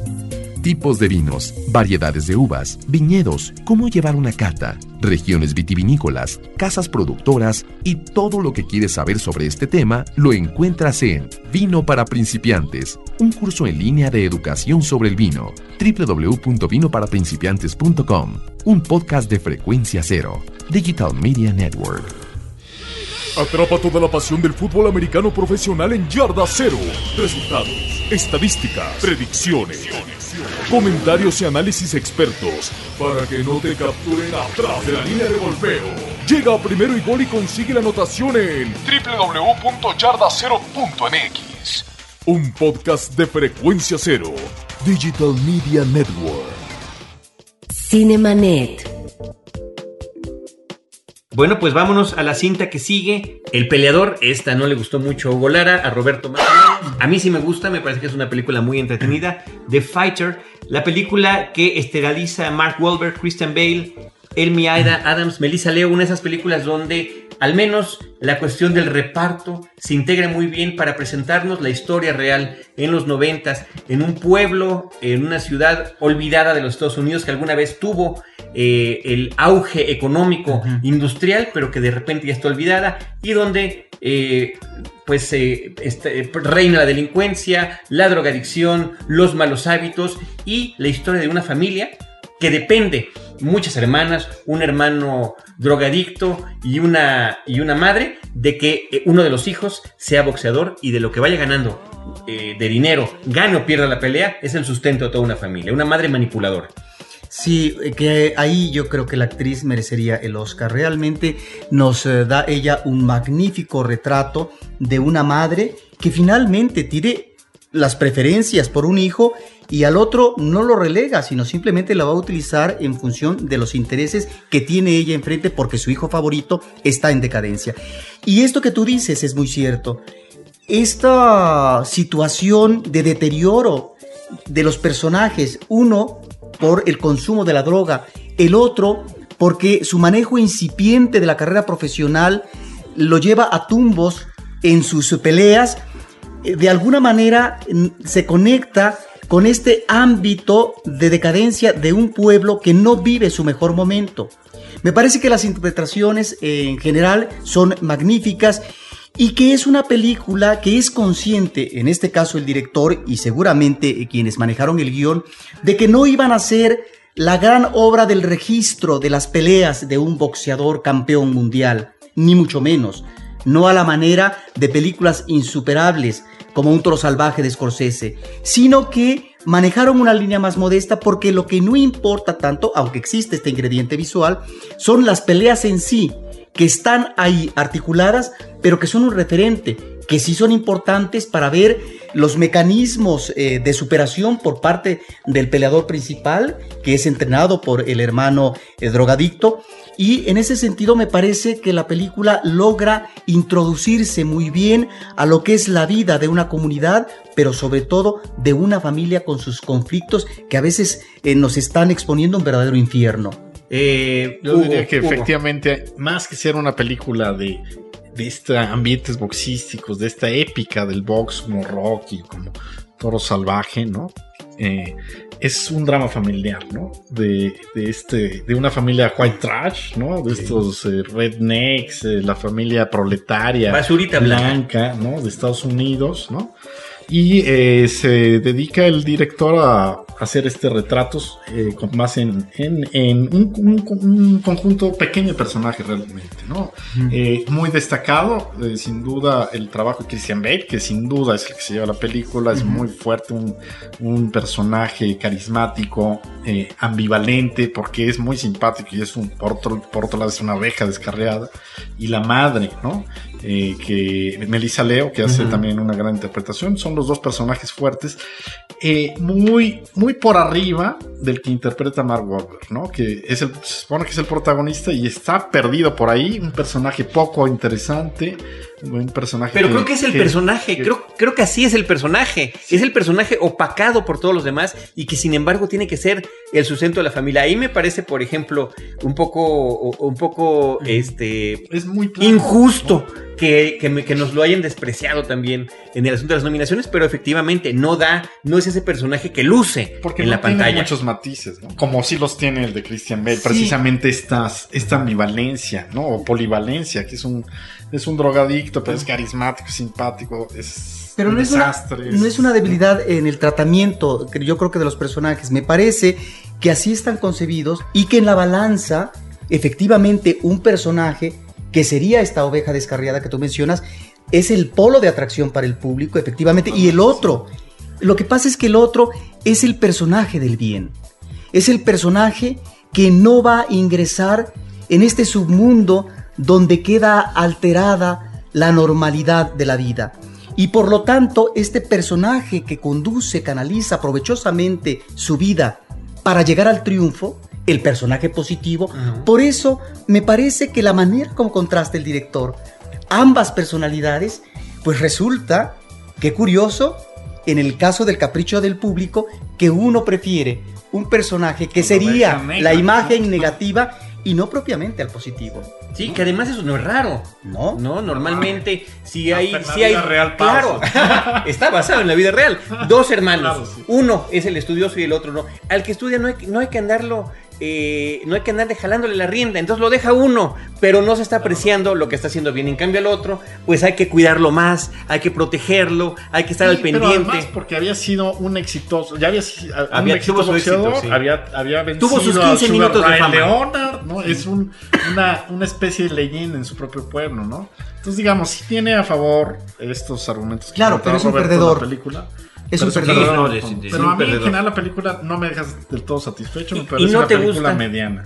Tipos de vinos, variedades de uvas, viñedos, cómo llevar una cata, regiones vitivinícolas, casas productoras y todo lo que quieres saber sobre este tema lo encuentras en Vino para principiantes, un curso en línea de educación sobre el vino. www.vinoparaprincipiantes.com, un podcast de frecuencia cero, Digital Media Network. Atrapa toda la pasión del fútbol americano profesional en Yarda Cero. Resultados, estadísticas, predicciones, comentarios y análisis expertos para que no te capturen atrás de la línea de golpeo. Llega a primero y gol y consigue la anotación en www.yardacero.mx. Un podcast de frecuencia cero. Digital Media Network. Cinemanet. Bueno, pues vámonos a la cinta que sigue. El peleador, esta no le gustó mucho a Hugo Lara, a Roberto menos. A mí sí me gusta, me parece que es una película muy entretenida. The Fighter, la película que esteriliza Mark Wahlberg, Christian Bale, Elmi Aida, Adams, Melissa Leo, una de esas películas donde al menos la cuestión del reparto se integra muy bien para presentarnos la historia real en los noventas, en un pueblo, en una ciudad olvidada de los Estados Unidos que alguna vez tuvo eh, el auge económico industrial, pero que de repente ya está olvidada y donde eh, pues eh, este, reina la delincuencia, la drogadicción, los malos hábitos y la historia de una familia que depende, muchas hermanas, un hermano drogadicto y una, y una madre, de que eh, uno de los hijos sea boxeador y de lo que vaya ganando eh, de dinero, gane o pierda la pelea, es el sustento de toda una familia, una madre manipuladora. Sí, eh, que ahí yo creo que la actriz merecería el Oscar. Realmente nos da ella un magnífico retrato de una madre que finalmente tiene las preferencias por un hijo y al otro no lo relega, sino simplemente la va a utilizar en función de los intereses que tiene ella enfrente porque su hijo favorito está en decadencia. Y esto que tú dices es muy cierto. Esta situación de deterioro de los personajes, uno por el consumo de la droga, el otro porque su manejo incipiente de la carrera profesional lo lleva a tumbos en sus peleas, de alguna manera mm, se conecta con este ámbito de decadencia de un pueblo que no vive su mejor momento. Me parece que las interpretaciones eh, en general son magníficas y que es una película que es consciente, en este caso el director y seguramente quienes manejaron el guion, de que no iban a ser la gran obra del registro de las peleas de un boxeador campeón mundial, ni mucho menos, no a la manera de películas insuperables como Un toro salvaje de Scorsese, sino que manejaron una línea más modesta porque lo que no importa tanto, aunque existe este ingrediente visual, son las peleas en sí, que están ahí articuladas, pero que son un referente, que sí son importantes para ver los mecanismos eh, de superación por parte del peleador principal, que es entrenado por el hermano eh, drogadicto. Y en ese sentido me parece que la película logra introducirse muy bien a lo que es la vida de una comunidad, pero sobre todo de una familia con sus conflictos que a veces eh, nos están exponiendo a un verdadero infierno. Eh, Yo diría que efectivamente, más que ser una película de, de estos ambientes boxísticos, de esta épica del box como Rocky, como Toro Salvaje, ¿no? Eh, es un drama familiar, ¿no? De, de, este, de una familia white trash, ¿no? De estos eh, rednecks, la familia proletaria, basurita blanca, ¿no? De Estados Unidos, ¿no? Y se dedica el director a hacer este retratos eh, con, más en, en, en un, un, un, conjunto pequeño de personajes realmente, ¿no? eh, muy destacado, eh, sin duda, el trabajo de Christian Bale, que sin duda es el que se lleva la película, es muy fuerte, un, personaje carismático, eh, ambivalente, porque es muy simpático y es un, por otro, por otro lado es una abeja descarriada, y la madre, ¿no? Que Melissa Leo, que hace también una gran interpretación, son los dos personajes fuertes. eh, muy, muy por arriba del que interpreta Mark Wahlberg, ¿no? Que es el, se supone que es el protagonista y está perdido por ahí, un personaje poco interesante, un personaje. Pero creo que es el personaje, creo, creo que así es el personaje. Es el personaje opacado por todos los demás y que sin embargo tiene que ser el sustento de la familia. Ahí me parece, por ejemplo, un poco, un poco, este, es muy plano, injusto que, que me- que nos lo hayan despreciado también en el asunto de las nominaciones, pero efectivamente no da, no es ese personaje que luce Porque en no la tiene pantalla. muchos matices, ¿no? Como sí los tiene el de Christian Bale, Sí. precisamente estas, esta ambivalencia, ¿no? O polivalencia, que es un, es un drogadicto, pero es carismático, simpático, es Pero un no es, una, desastre. no es una debilidad en el tratamiento, que yo creo que de los personajes. Me parece que así están concebidos y que en la balanza, efectivamente, un personaje que sería esta oveja descarriada que tú mencionas, es el polo de atracción para el público, efectivamente, y el otro. Lo que pasa es que el otro es el personaje del bien. Es el personaje que no va a ingresar en este submundo donde queda alterada la normalidad de la vida. Y por lo tanto, este personaje que conduce, canaliza provechosamente su vida para llegar al triunfo, el personaje positivo, por eso me parece que la manera como contrasta el director ambas personalidades, pues resulta, qué curioso, en el caso del capricho del público, que uno prefiere un personaje que sería la imagen negativa y no propiamente al positivo. Sí, que además eso no es raro. ¿No? No, normalmente si Hasta hay, la si hay, vida real claro, está basado en la vida real. Dos hermanos, Claro, sí. uno es el estudioso y el otro no. Al que estudia no hay, que- no hay que andarlo, eh, no hay que andar jalándole la rienda. Entonces lo deja uno, pero no se está apreciando lo que está haciendo bien. En cambio al otro, pues hay que cuidarlo más, hay que protegerlo, hay que estar al pero pendiente. además porque había sido un exitoso, ya había sido un Había- exitoso tuvo su éxito, boxeador, sí. había, había vencido Tuvo sus a 15 Sugar minutos de fama. Leonard, ¿no? Es un, una, una especie de leyenda en su propio pueblo, ¿no? Entonces, digamos, sí tiene a favor estos argumentos. que Claro, comentaba pero es un Roberto en la perdedor. película. Es Pero un perdedor. Sí, no, es pero a mí en perdedor. general la película no me deja del todo satisfecho, me Y- parece no una te película gusta. mediana.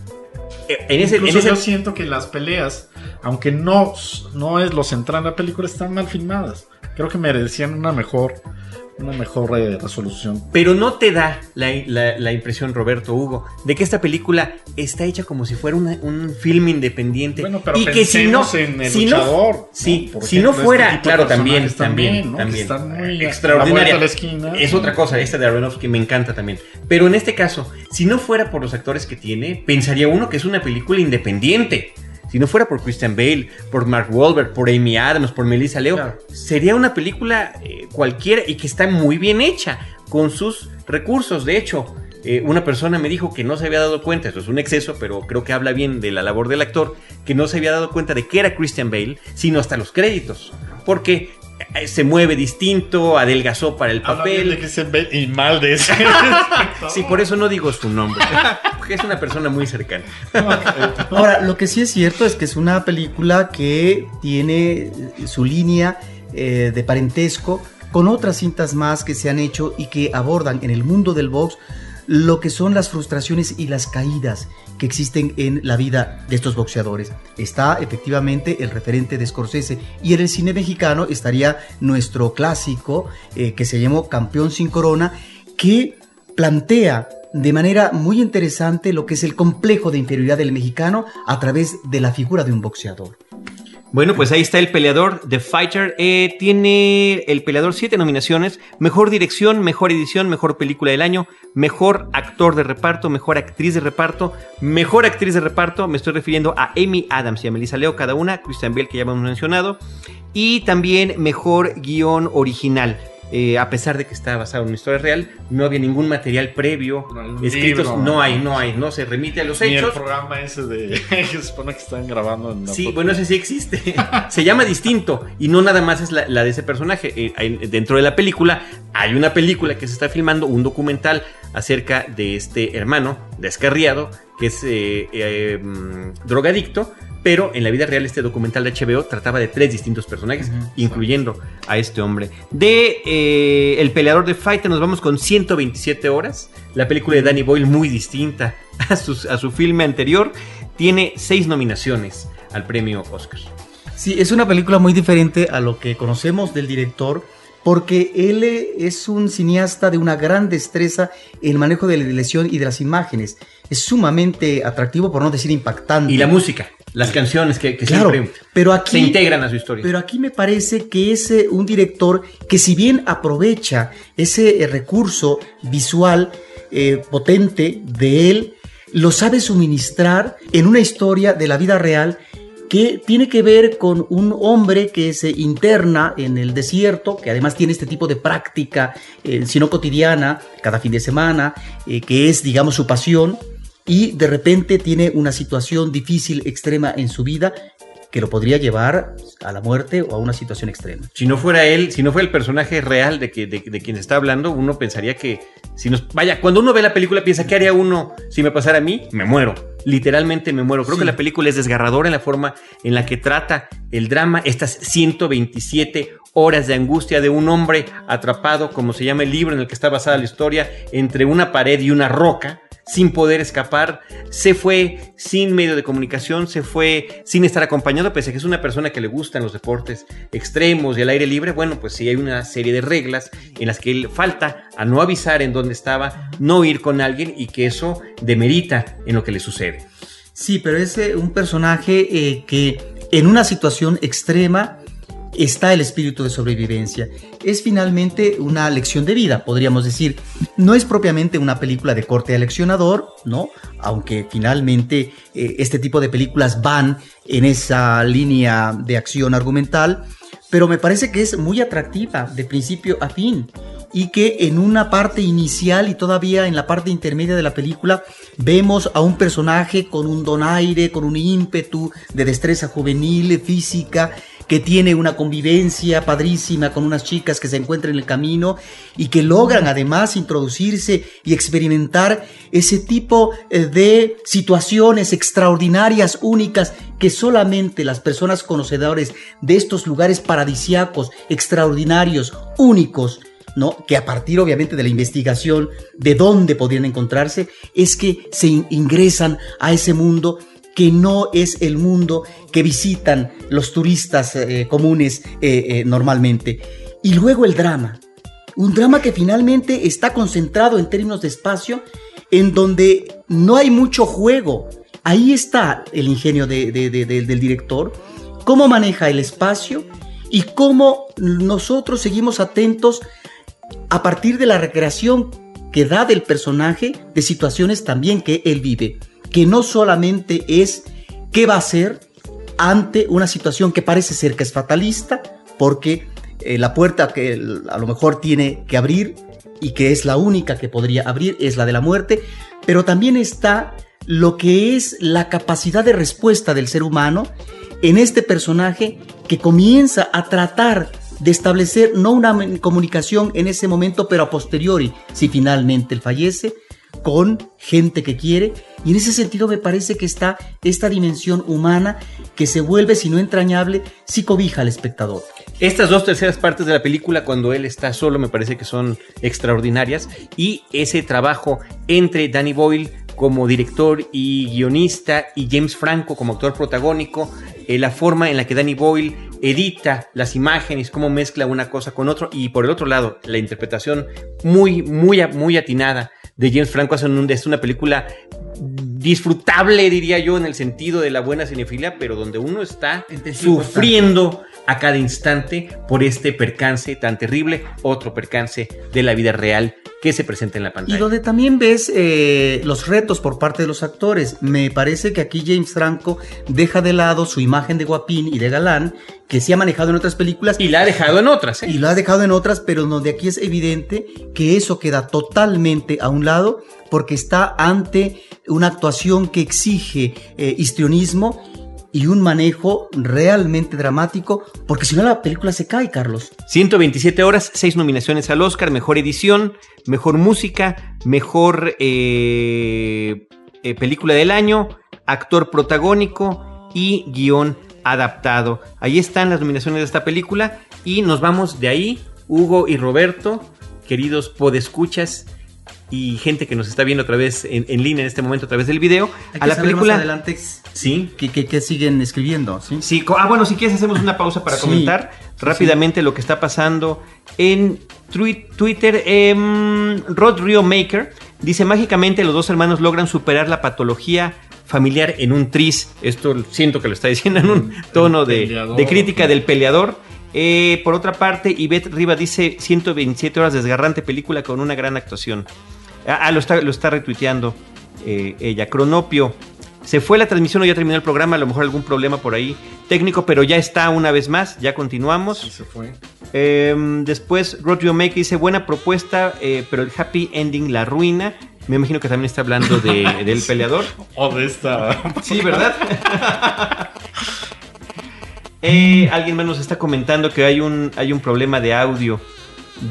Eh, En ese, en Incluso ese- yo siento que las peleas, aunque no, no es lo central de la película, están mal filmadas. Creo que merecían una mejor, una mejor eh, resolución. Pero no te da la, la- la impresión, Roberto Hugo, de que esta película está hecha como si fuera una- un film independiente. Bueno, pero y que si no, pensemos en el si no- luchador, ¿no? sí, Por si ejemplo, no este fuera, claro, también, también, también, ¿no? También, extraordinaria. la esquina. Es otra cosa, esta de Aronofsky me encanta también. Pero en este caso, si no fuera por los actores que tiene, pensaría uno que es una película independiente. Si no fuera por Christian Bale, por Mark Wahlberg, por Amy Adams, por Melissa Leo, Claro. sería una película eh, cualquiera y que está muy bien hecha con sus recursos. De hecho, eh, una persona me dijo que no se había dado cuenta, eso es un exceso, pero creo que habla bien de la labor del actor, que no se había dado cuenta de que era Christian Bale, sino hasta los créditos. Porque se mueve distinto, adelgazó para el bien papel. de y mal de ese. Sí, por eso no digo su nombre. Porque es una persona muy cercana. Ahora, lo que sí es cierto es que es una película que tiene eh, su línea eh, de parentesco con otras cintas más que se han hecho y que abordan en el mundo del box lo que son las frustraciones y las caídas que existen en la vida de estos boxeadores. Está efectivamente el referente de Scorsese y en el cine mexicano estaría nuestro clásico eh, que se llamó Campeón sin Corona, que plantea de manera muy interesante lo que es el complejo de inferioridad del mexicano a través de la figura de un boxeador. Bueno, pues ahí está el peleador, The Fighter. Eh, tiene el peleador siete nominaciones: mejor dirección, mejor edición, mejor película del año, mejor actor de reparto, mejor actriz de reparto, mejor actriz de reparto. Me estoy refiriendo a Amy Adams y a Melissa Leo, cada una, Christian Bale, que ya hemos mencionado, y también mejor guion original. Eh, a pesar de que está basado en una historia real, no había ningún material previo No escritos, libro. no hay, no hay, no se remite a los Ni el hechos. programa ese de que se supone que están grabando en la Sí, foto. bueno, ese sí existe. Se llama distinto y no nada más es la, la de ese personaje. Eh, dentro de la película hay una película que se está filmando, un documental acerca de este hermano descarriado que es eh, eh, mm, drogadicto. Pero en la vida real este documental de HBO trataba de tres distintos personajes, incluyendo a este hombre. De eh, El peleador de Fighter nos vamos con 127 horas. La película de Danny Boyle muy distinta a, sus- a su filme anterior. Tiene seis nominaciones al premio Oscar. Sí, es una película muy diferente a lo que conocemos del director, porque él es un cineasta de una gran destreza en el manejo de la dirección y de las imágenes. Es sumamente atractivo, por no decir impactante. Y la música, las canciones que, que Claro, siempre pero aquí, se integran a su historia. Pero aquí me parece que es un director que si bien aprovecha ese eh, recurso visual eh, potente de él, lo sabe suministrar en una historia de la vida real que tiene que ver con un hombre que se interna en el desierto, que además tiene este tipo de práctica, eh, si no cotidiana, cada fin de semana, eh, que es, digamos, su pasión, y de repente tiene una situación difícil, extrema en su vida, que lo podría llevar a la muerte o a una situación extrema. Si no fuera él, si no fuera el personaje real de, que, de, de quien está hablando, uno pensaría que si nos. Vaya, cuando uno ve la película piensa, ¿qué haría uno si me pasara a mí? Me muero. Literalmente me muero. Creo Sí. que la película es desgarradora en la forma en la que trata el drama, estas 127 horas de angustia de un hombre atrapado, como se llama el libro en el que está basada la historia, entre una pared y una roca sin poder escapar, se fue sin medio de comunicación, se fue sin estar acompañado, pese a que es una persona que le gustan los deportes extremos y el aire libre, bueno, pues sí hay una serie de reglas en las que él falta a no avisar en dónde estaba, no ir con alguien y que eso demerita en lo que le sucede. Sí, pero es eh, un personaje eh, que en una situación extrema está el espíritu de sobrevivencia. Es finalmente una lección de vida, podríamos decir. No es propiamente una película de corte aleccionador, ¿no? Aunque finalmente eh, este tipo de películas van en esa línea de acción argumental, pero me parece que es muy atractiva de principio a fin y que en una parte inicial y todavía en la parte intermedia de la película vemos a un personaje con un donaire, con un ímpetu de destreza juvenil, física, que tiene una convivencia padrísima con unas chicas que se encuentran en el camino y que logran además introducirse y experimentar ese tipo eh, de situaciones extraordinarias, únicas, que solamente las personas conocedores de estos lugares paradisiacos, extraordinarios, únicos, ¿no? Que a partir obviamente de la investigación de dónde podrían encontrarse, es que se in- ingresan a ese mundo que no es el mundo que visitan los turistas eh, comunes eh, eh, normalmente. Y luego el drama. Un drama que finalmente está concentrado en términos de espacio, en donde no hay mucho juego. Ahí está el ingenio de- de- de- de- del director, cómo maneja el espacio y cómo nosotros seguimos atentos a partir de la recreación que da del personaje de situaciones también que él vive, que no solamente es qué va a hacer ante una situación que parece ser que es fatalista, porque eh, la puerta que a lo mejor tiene que abrir y que es la única que podría abrir es la de la muerte, pero también está lo que es la capacidad de respuesta del ser humano en este personaje que comienza a tratar de establecer no una comunicación en ese momento, pero a posteriori, si finalmente él fallece, con gente que quiere. Y en ese sentido me parece que está esta dimensión humana que se vuelve, si no entrañable, sí cobija al espectador. Estas dos terceras partes de la película, cuando él está solo, me parece que son extraordinarias. Y ese trabajo entre Danny Boyle como director y guionista y James Franco como actor protagónico, eh, la forma en la que Danny Boyle edita las imágenes, cómo mezcla una cosa con otro, y por el otro lado, la interpretación muy, muy, muy atinada de James Franco es una película disfrutable, diría yo, en el sentido de la buena cinefilia, pero donde uno está sufriendo a cada instante por este percance tan terrible, otro percance de la vida real que se presenta en la Y pantalla. donde también ves eh, los retos por parte de los actores. Me parece que aquí James Franco deja de lado su imagen de guapín y de galán, que se ha manejado en otras películas. Y la ha dejado en otras, ¿eh? Y lo ha dejado en otras, pero donde aquí es evidente que eso queda totalmente a un lado porque está ante una actuación que exige eh, histrionismo y un manejo realmente dramático, porque si no la película se cae, Carlos. 127 horas, 6 nominaciones al Oscar, mejor edición, mejor música, mejor eh, eh, película del año, actor protagónico y guion adaptado. Ahí están las nominaciones de esta película y nos vamos de ahí, Hugo y Roberto, queridos podescuchas. Y gente que nos está viendo a través en, en línea en este momento a través del video Hay a que la película. más adelante Sí. que, que- que siguen escribiendo, ¿sí? Ah, bueno, si quieres hacemos una pausa para Sí. comentar rápidamente lo que está pasando en twi- Twitter. Em, Rod Rio Maker dice, mágicamente los dos hermanos logran superar la patología familiar en un tris. Esto siento que lo está diciendo en un tono de, de crítica del peleador. Eh, por otra parte, Ivette Riva dice 127 horas desgarrante película con una gran actuación. Ah, ah, lo está, lo está retuiteando eh, ella. Cronopio. Se fue la transmisión o ya terminó el programa, a lo mejor algún problema por ahí técnico, pero ya está una vez más, ya continuamos. Sí, se fue. Eh, después Rodrigo Make dice, buena propuesta, eh, pero el happy ending la ruina. Me imagino que también está hablando de- del peleador. O de esta. Sí, ¿verdad? Eh, alguien más nos está comentando que hay un, hay un problema de audio.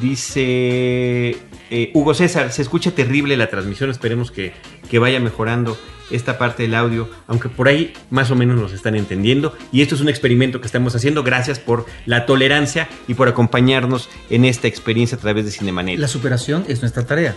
Dice eh, Hugo César, se escucha terrible la transmisión, esperemos que, que vaya mejorando esta parte del audio, aunque por ahí más o menos nos están entendiendo. Y esto es un experimento que estamos haciendo. Gracias por la tolerancia y por acompañarnos en esta experiencia a través de Cinemanet. La superación es nuestra tarea.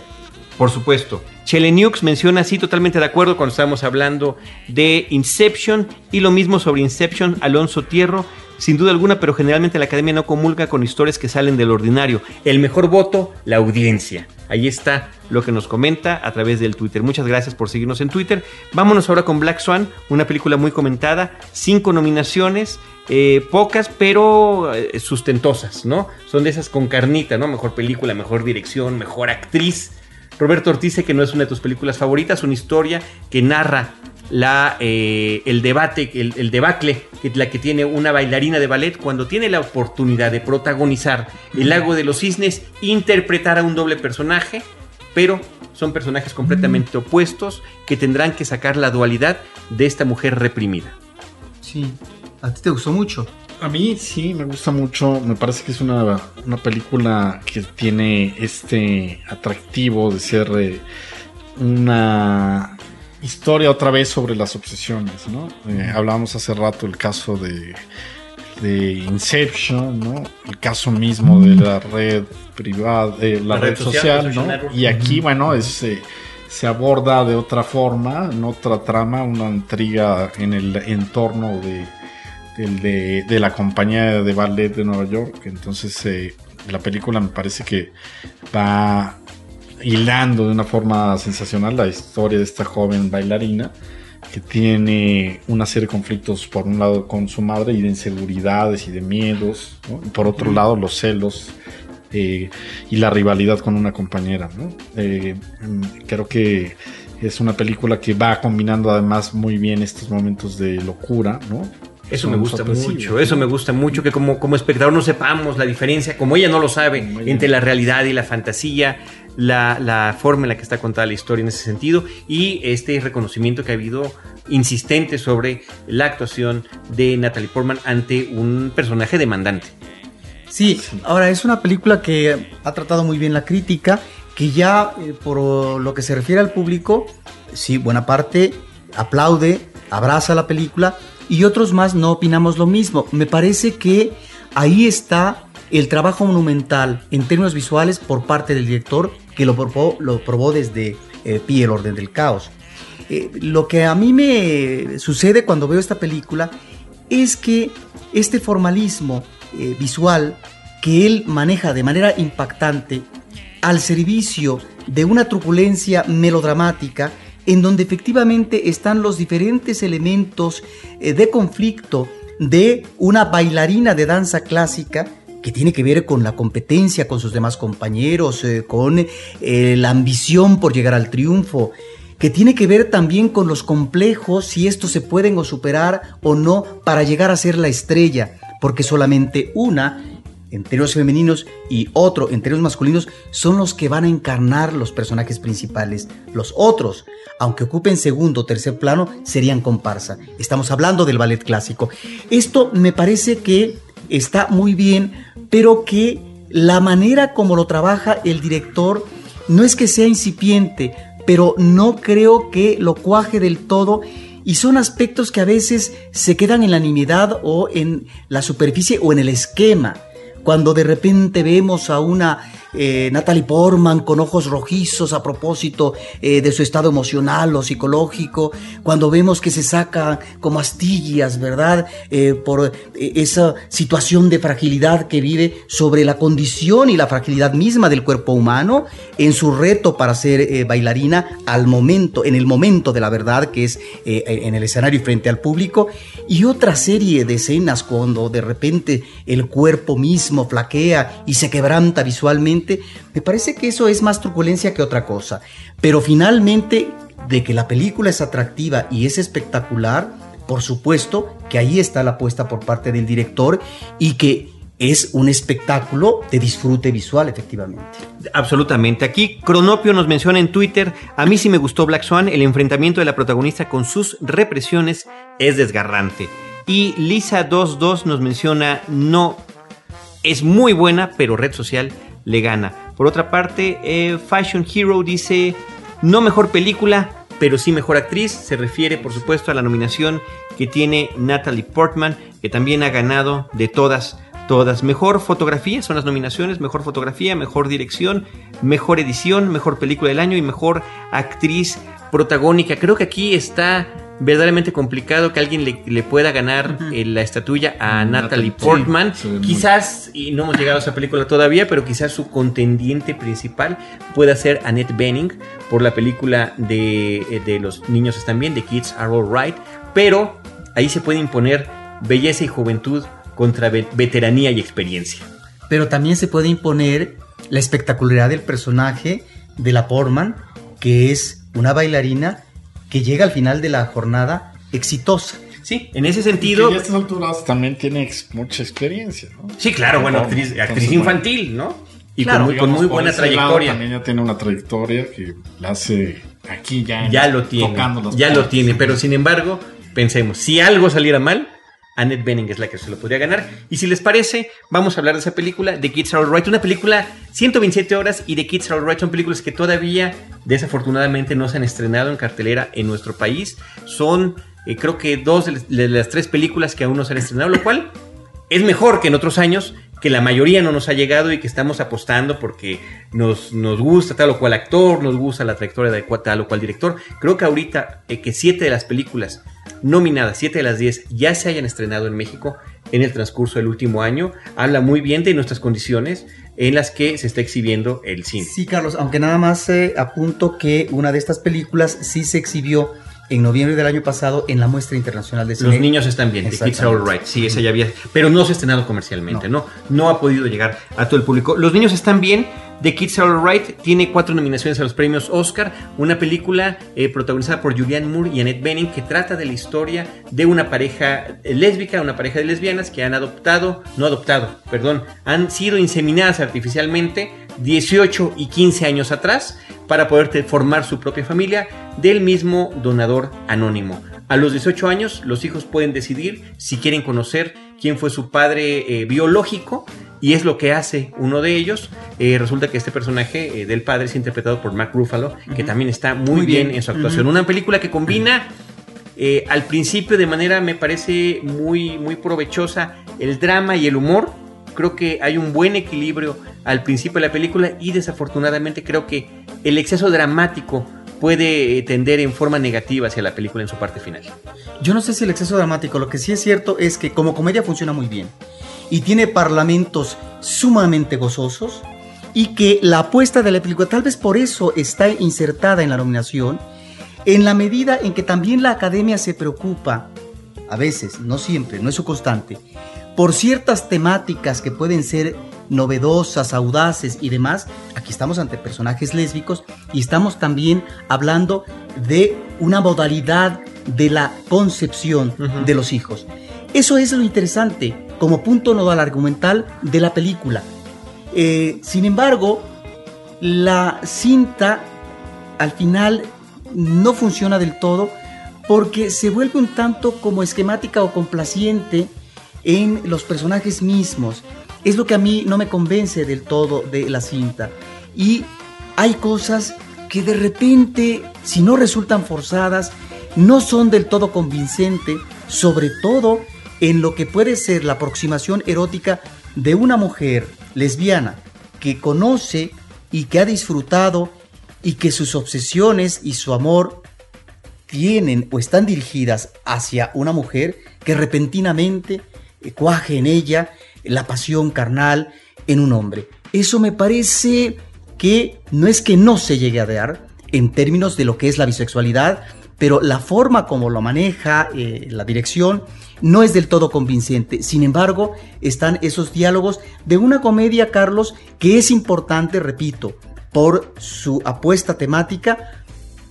Por supuesto. Cheleniux menciona así, totalmente de acuerdo cuando estábamos hablando de Inception y lo mismo sobre Inception, Alonso Tierro. Sin duda alguna, pero generalmente la academia no comulga con historias que salen del ordinario. El mejor voto, la audiencia. Ahí está lo que nos comenta a través del Twitter. Muchas gracias por seguirnos en Twitter. Vámonos ahora con Black Swan, una película muy comentada. Cinco nominaciones, eh, pocas, pero eh, sustentosas, ¿no? Son de esas con carnita, ¿no? Mejor película, mejor dirección, mejor actriz. Roberto Ortiz dice que no es una de tus películas favoritas, una historia que narra la, eh, el debate, el, el debacle, que, la que tiene una bailarina de ballet cuando tiene la oportunidad de protagonizar El lago de los cisnes, interpretar a un doble personaje, pero son personajes completamente opuestos que tendrán que sacar la dualidad de esta mujer reprimida. Sí. ¿A ti te gustó mucho? A mí sí, me gusta mucho. Me parece que es una, una película que tiene este atractivo de ser eh, una historia otra vez sobre las obsesiones, ¿no? Eh, hablábamos hace rato el caso de, de Inception, ¿no? El caso mismo de la red privada, de la, red, social, Social ¿no? Y aquí, bueno, es, eh, se aborda de otra forma, en otra trama, una intriga en el entorno de, del de, de la compañía de ballet de Nueva York. Entonces, eh, la película me parece que va hilando de una forma sensacional la historia de esta joven bailarina que tiene una serie de conflictos por un lado con su madre y de inseguridades y de miedos, ¿no? y por otro lado los celos eh, y la rivalidad con una compañera. ¿no? Eh, mm, creo que es una película que va combinando además muy bien estos momentos de locura, ¿no? Eso me gusta mucho, eso me gusta mucho, que como, como espectador no sepamos la diferencia, como ella no lo sabe, entre la realidad y la fantasía, la, la forma en la que está contada la historia en ese sentido y este reconocimiento que ha habido insistente sobre la actuación de Natalie Portman ante un personaje demandante. Sí, ahora es una película que ha tratado muy bien la crítica, que ya eh, por lo que se refiere al público, sí, buena parte aplaude, abraza la película y otros más no opinamos lo mismo. Me parece que ahí está el trabajo monumental en términos visuales por parte del director que lo probó, desde eh, Pi, el orden del caos. Eh, lo que a mí me sucede cuando veo esta película es que este formalismo eh, visual que él maneja de manera impactante al servicio de una truculencia melodramática en donde efectivamente están los diferentes elementos eh, de conflicto de una bailarina de danza clásica que tiene que ver con la competencia con sus demás compañeros, eh, con eh, la ambición por llegar al triunfo, que tiene que ver también con los complejos, si estos se pueden o superar o no para llegar a ser la estrella, porque solamente una en términos femeninos y otro en términos masculinos son los que van a encarnar los personajes principales. Los otros, aunque ocupen segundo o tercer plano, serían comparsa. Estamos hablando del ballet clásico. Esto me parece que está muy bien, pero que la manera como lo trabaja el director no es que sea incipiente, pero no creo que lo cuaje del todo y son aspectos que a veces se quedan en la nimiedad o en la superficie o en el esquema. Cuando de repente vemos a una eh, Natalie Portman con ojos rojizos a propósito eh, de su estado emocional o psicológico, cuando vemos que se saca como astillas, ¿verdad? Eh, por esa situación de fragilidad que vive sobre la condición y la fragilidad misma del cuerpo humano en su reto para ser bailarina al momento, en el momento de la verdad, que es en el escenario frente al público, y otra serie de escenas cuando de repente el cuerpo mismo flaquea y se quebranta visualmente, me parece que eso es más truculencia que otra cosa. Pero finalmente, de que la película es atractiva y es espectacular, por supuesto que ahí está la apuesta por parte del director y que es un espectáculo de disfrute visual, efectivamente. Absolutamente. Aquí Cronopio nos menciona en Twitter, a mí sí me gustó Black Swan, el enfrentamiento de la protagonista con sus represiones es desgarrante. Y Lisa22 nos menciona, no, es muy buena, pero red social le gana. Por otra parte, eh, Fashion Hero dice, no mejor película, pero sí mejor actriz. Se refiere, por supuesto, a la nominación que tiene Natalie Portman, que también ha ganado de todas, todas. Mejor fotografía, son las nominaciones, mejor fotografía, mejor dirección, mejor edición, mejor película del año y mejor actriz protagónica. Creo que aquí está verdaderamente complicado que alguien le, pueda ganar eh, la estatuilla a Natalie Portman. quizás, y no hemos llegado a esa película todavía, pero quizás su contendiente principal pueda ser Annette Bening por la película de, eh, de Los niños están bien, de Kids Are All Right. Pero ahí se puede imponer belleza y juventud contra veteranía y experiencia. Pero también se puede imponer la espectacularidad del personaje de la Portman, que es una bailarina que llega al final de la jornada exitosa. Sí, en ese sentido. Y a estas alturas también tiene mucha experiencia, ¿no? Sí, claro, bueno, actriz, infantil, ¿no? Y con muy, con muy buena trayectoria. también ya tiene una trayectoria que la hace aquí ya. Ya lo tiene. ya lo tiene, pero sin embargo, pensemos, si algo saliera mal, Annette Bening es la que se lo podría ganar. Y si les parece, vamos a hablar de esa película, The Kids Are Alright. Una película 127 horas y The Kids Are Alright son películas que todavía, desafortunadamente, no se han estrenado en cartelera en nuestro país. Son, eh, creo que dos de las tres películas que aún no se han estrenado, lo cual es mejor que en otros años, que la mayoría no nos ha llegado y que estamos apostando porque nos, nos gusta tal o cual actor, nos gusta la trayectoria de tal o cual director. Creo que ahorita eh, que siete de las películas nominadas, 7 de las 10, ya se hayan estrenado en México en el transcurso del último año, habla muy bien de nuestras condiciones en las que se está exhibiendo el cine. Sí, Carlos, aunque nada más eh, apunto que una de estas películas sí se exhibió en noviembre del año pasado en la muestra internacional de cine. Los niños están bien, The Kids Are All Right, sí, esa ya había, pero no se ha estrenado comercialmente, no. no, ha podido llegar a todo el público. Los niños están bien, The Kids Are Alright tiene cuatro nominaciones a los premios Oscar, una película eh, protagonizada por Julianne Moore y Annette Bening que trata de la historia de una pareja eh, lésbica, una pareja de lesbianas que han adoptado, no adoptado, perdón, han sido inseminadas artificialmente 18 y 15 años atrás para poder formar su propia familia del mismo donador anónimo. A los 18 años los hijos pueden decidir si quieren conocer quién fue su padre eh, biológico y es lo que hace uno de ellos. Eh, resulta que este personaje eh, del padre es interpretado por Mark Ruffalo, que también está muy, bien. en su actuación. Una película que combina eh, al principio de manera, me parece muy, muy provechosa, el drama y el humor. Creo que hay un buen equilibrio al principio de la película y desafortunadamente creo que el exceso dramático puede tender en forma negativa hacia la película en su parte final. Yo no sé si el exceso dramático, lo que sí es cierto es que como comedia funciona muy bien y tiene parlamentos sumamente gozosos y que la apuesta de la película tal vez por eso está insertada en la nominación en la medida en que también la academia se preocupa a veces, no siempre, no es su constante, por ciertas temáticas que pueden ser novedosas, audaces y demás, aquí estamos ante personajes lésbicos y estamos también hablando de una modalidad de la concepción de los hijos. Eso es lo interesante como punto nodal argumental de la película. Eh, sin embargo, la cinta al final no funciona del todo porque se vuelve un tanto como esquemática o complaciente en los personajes mismos. Es lo que a mí no me convence del todo de la cinta. Y hay cosas que de repente, si no resultan forzadas, no son del todo convincente, sobre todo en lo que puede ser la aproximación erótica de una mujer lesbiana que conoce y que ha disfrutado y que sus obsesiones y su amor tienen o están dirigidas hacia una mujer que repentinamente eh, cuaje en ella la pasión carnal en un hombre. Eso me parece que no es que no se llegue a dar en términos de lo que es la bisexualidad, pero la forma como lo maneja eh, la dirección no es del todo convincente. Sin embargo, están esos diálogos de una comedia, Carlos, que es importante, repito, por su apuesta temática,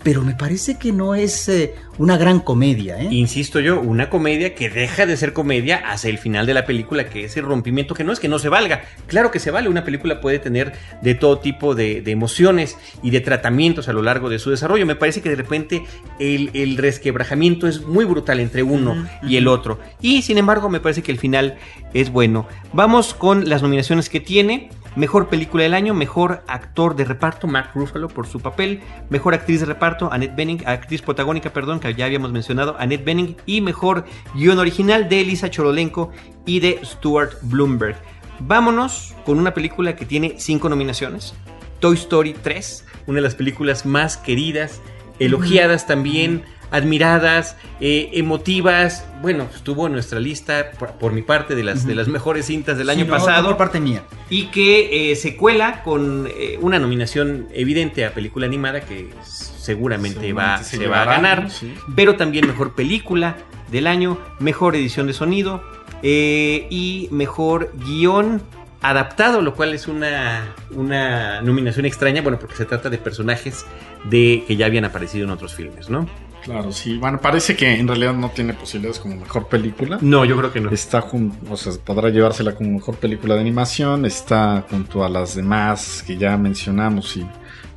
pero me parece que no es eh, una gran comedia. ¿eh? Insisto yo, una comedia que deja de ser comedia hacia el final de la película, que es el rompimiento, que no es que no se valga. Claro que se vale, una película puede tener de todo tipo de, emociones y de tratamientos a lo largo de su desarrollo. Me parece que de repente el, resquebrajamiento es muy brutal entre uno y el otro. Y sin embargo, me parece que el final es bueno. Vamos con las nominaciones que tiene. Mejor película del año, mejor actor de reparto, Mark Ruffalo por su papel, mejor actriz de reparto, Annette Bening, actriz protagónica, perdón, que ya habíamos mencionado, Annette Bening, y mejor guion original de Elisa Chorolenko y de Stuart Bloomberg. Vámonos con una película que tiene cinco nominaciones, Toy Story 3, una de las películas más queridas, elogiadas también admiradas, eh, emotivas. Bueno, estuvo en nuestra lista por, mi parte de las, de las mejores cintas del año pasado. Por parte mía. Y que eh, se cuela con eh, una nominación evidente a película animada que seguramente, va, se, va a ganar. Pero también mejor película del año, mejor edición de sonido y mejor guion adaptado, lo cual es una, una nominación extraña, bueno, porque se trata de personajes de que ya habían aparecido en otros filmes, ¿no? Claro, sí. Bueno, parece que en realidad no tiene posibilidades como mejor película. No, yo creo que no. Está junto, o sea, podrá llevársela como mejor película de animación. Está junto a las demás que ya mencionamos y,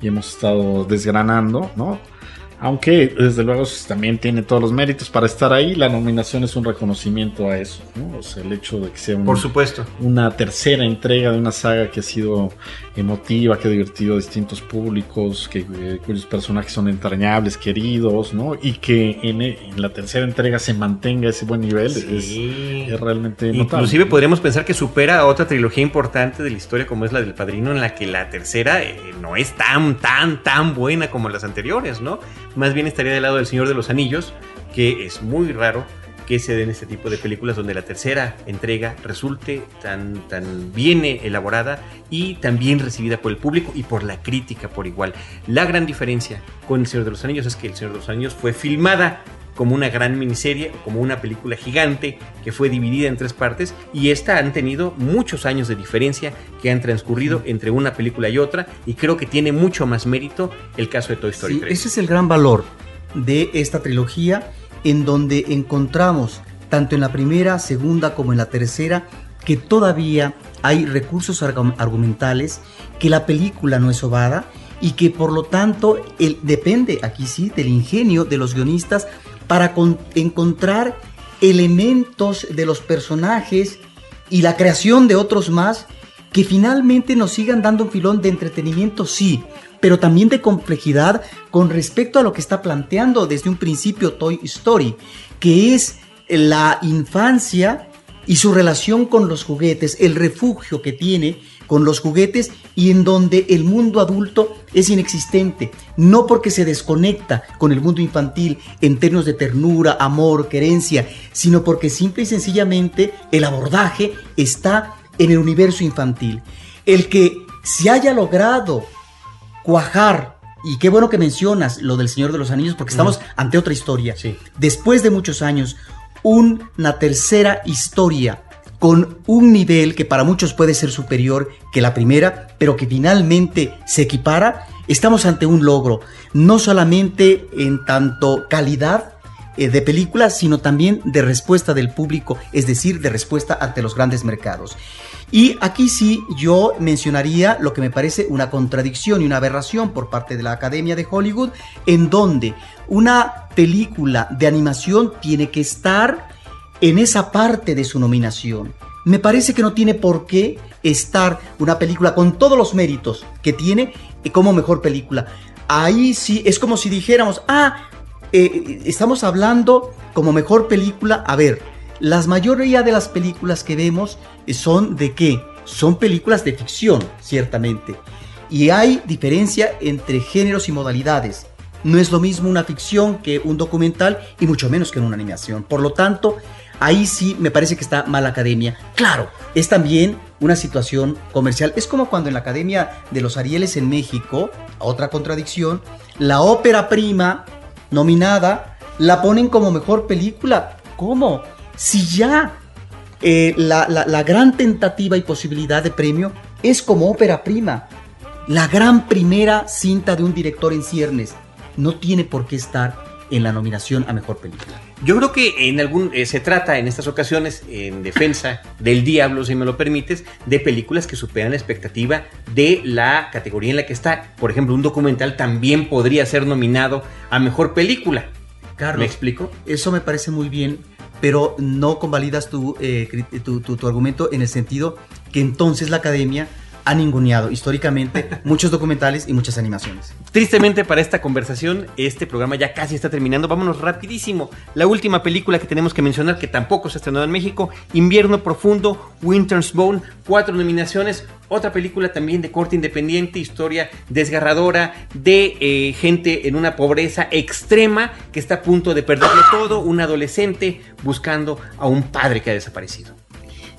y hemos estado desgranando, ¿no? Aunque desde luego también tiene todos los méritos para estar ahí, la nominación es un reconocimiento a eso, ¿no? O sea, el hecho de que sea Por supuesto. una tercera entrega de una saga que ha sido emotiva, que ha divertido a distintos públicos, que, eh, cuyos personajes son entrañables, queridos, ¿no? Y que en, la tercera entrega se mantenga ese buen nivel es, realmente notable. Inclusive podríamos pensar que supera a otra trilogía importante de la historia como es la del Padrino, en la que la tercera eh, no es tan, tan, tan buena como las anteriores, ¿no? Más bien estaría del lado del Señor de los Anillos, que es muy raro que se den este tipo de películas donde la tercera entrega resulte tan, tan bien elaborada y tan bien recibida por el público y por la crítica por igual. La gran diferencia con El Señor de los Anillos es que El Señor de los Anillos fue filmada como una gran miniserie, como una película gigante que fue dividida en tres partes y esta han tenido muchos años de diferencia que han transcurrido entre una película y otra y creo que tiene mucho más mérito el caso de Toy Story 3. Ese es el gran valor de esta trilogía en donde encontramos tanto en la primera, segunda como en la tercera que todavía hay recursos argumentales, que la película no es ovada y que por lo tanto depende aquí sí del ingenio de los guionistas para encontrar elementos de los personajes y la creación de otros más que finalmente nos sigan dando un filón de entretenimiento, sí, pero también de complejidad con respecto a lo que está planteando desde un principio Toy Story, que es la infancia y su relación con los juguetes, el refugio que tiene con los juguetes y en donde el mundo adulto es inexistente, no porque se desconecta con el mundo infantil en términos de ternura, amor, querencia, sino porque simple y sencillamente el abordaje está en el universo infantil. El que se haya logrado cuajar. Y qué bueno que mencionas lo del Señor de los Anillos, porque estamos ante otra historia. Después de muchos años, una tercera historia con un nivel que para muchos puede ser superior que la primera, pero que finalmente se equipara, estamos ante un logro, no solamente en tanto calidad eh, de películas, sino también de respuesta del público, es decir, de respuesta ante los grandes mercados. Y aquí sí yo mencionaría lo que me parece una contradicción y una aberración por parte de la Academia de Hollywood, en donde una película de animación tiene que estar en esa parte de su nominación. Me parece que no tiene por qué estar una película con todos los méritos que tiene como mejor película. Ahí sí, es como si dijéramos, ah, eh, estamos hablando como mejor película, a ver, la mayoría de las películas que vemos son de qué? son películas de ficción, ciertamente. Y hay diferencia entre géneros y modalidades. No es lo mismo una ficción que un documental y mucho menos que una animación. Por lo tanto, ahí sí me parece que está mala academia. Claro, es también una situación comercial. Es como cuando en la Academia de los Arieles en México, otra contradicción, la ópera prima nominada la ponen como mejor película. ¿Cómo? Si ya eh, la, la gran tentativa y posibilidad de premio es como ópera prima. La gran primera cinta de un director en ciernes no tiene por qué estar en la nominación a mejor película. Yo creo que en algún eh, se trata en estas ocasiones en defensa del diablo, si me lo permites, de películas que superan la expectativa de la categoría en la que está. Por ejemplo, un documental también podría ser nominado a mejor película. Carlos, ¿Me explico? Eso me parece muy bien, pero no convalidas tu, eh, tu, tu, tu argumento en el sentido que entonces la academia ha ninguneado históricamente muchos documentales y muchas animaciones. Tristemente para esta conversación, este programa ya casi está terminando. Vámonos rapidísimo. La última película que tenemos que mencionar, que tampoco se ha estrenado en México, Invierno Profundo, Winter's Bone, cuatro nominaciones. Otra película también de corte independiente, historia desgarradora de eh, gente en una pobreza extrema que está a punto de perderlo todo, un adolescente buscando a un padre que ha desaparecido.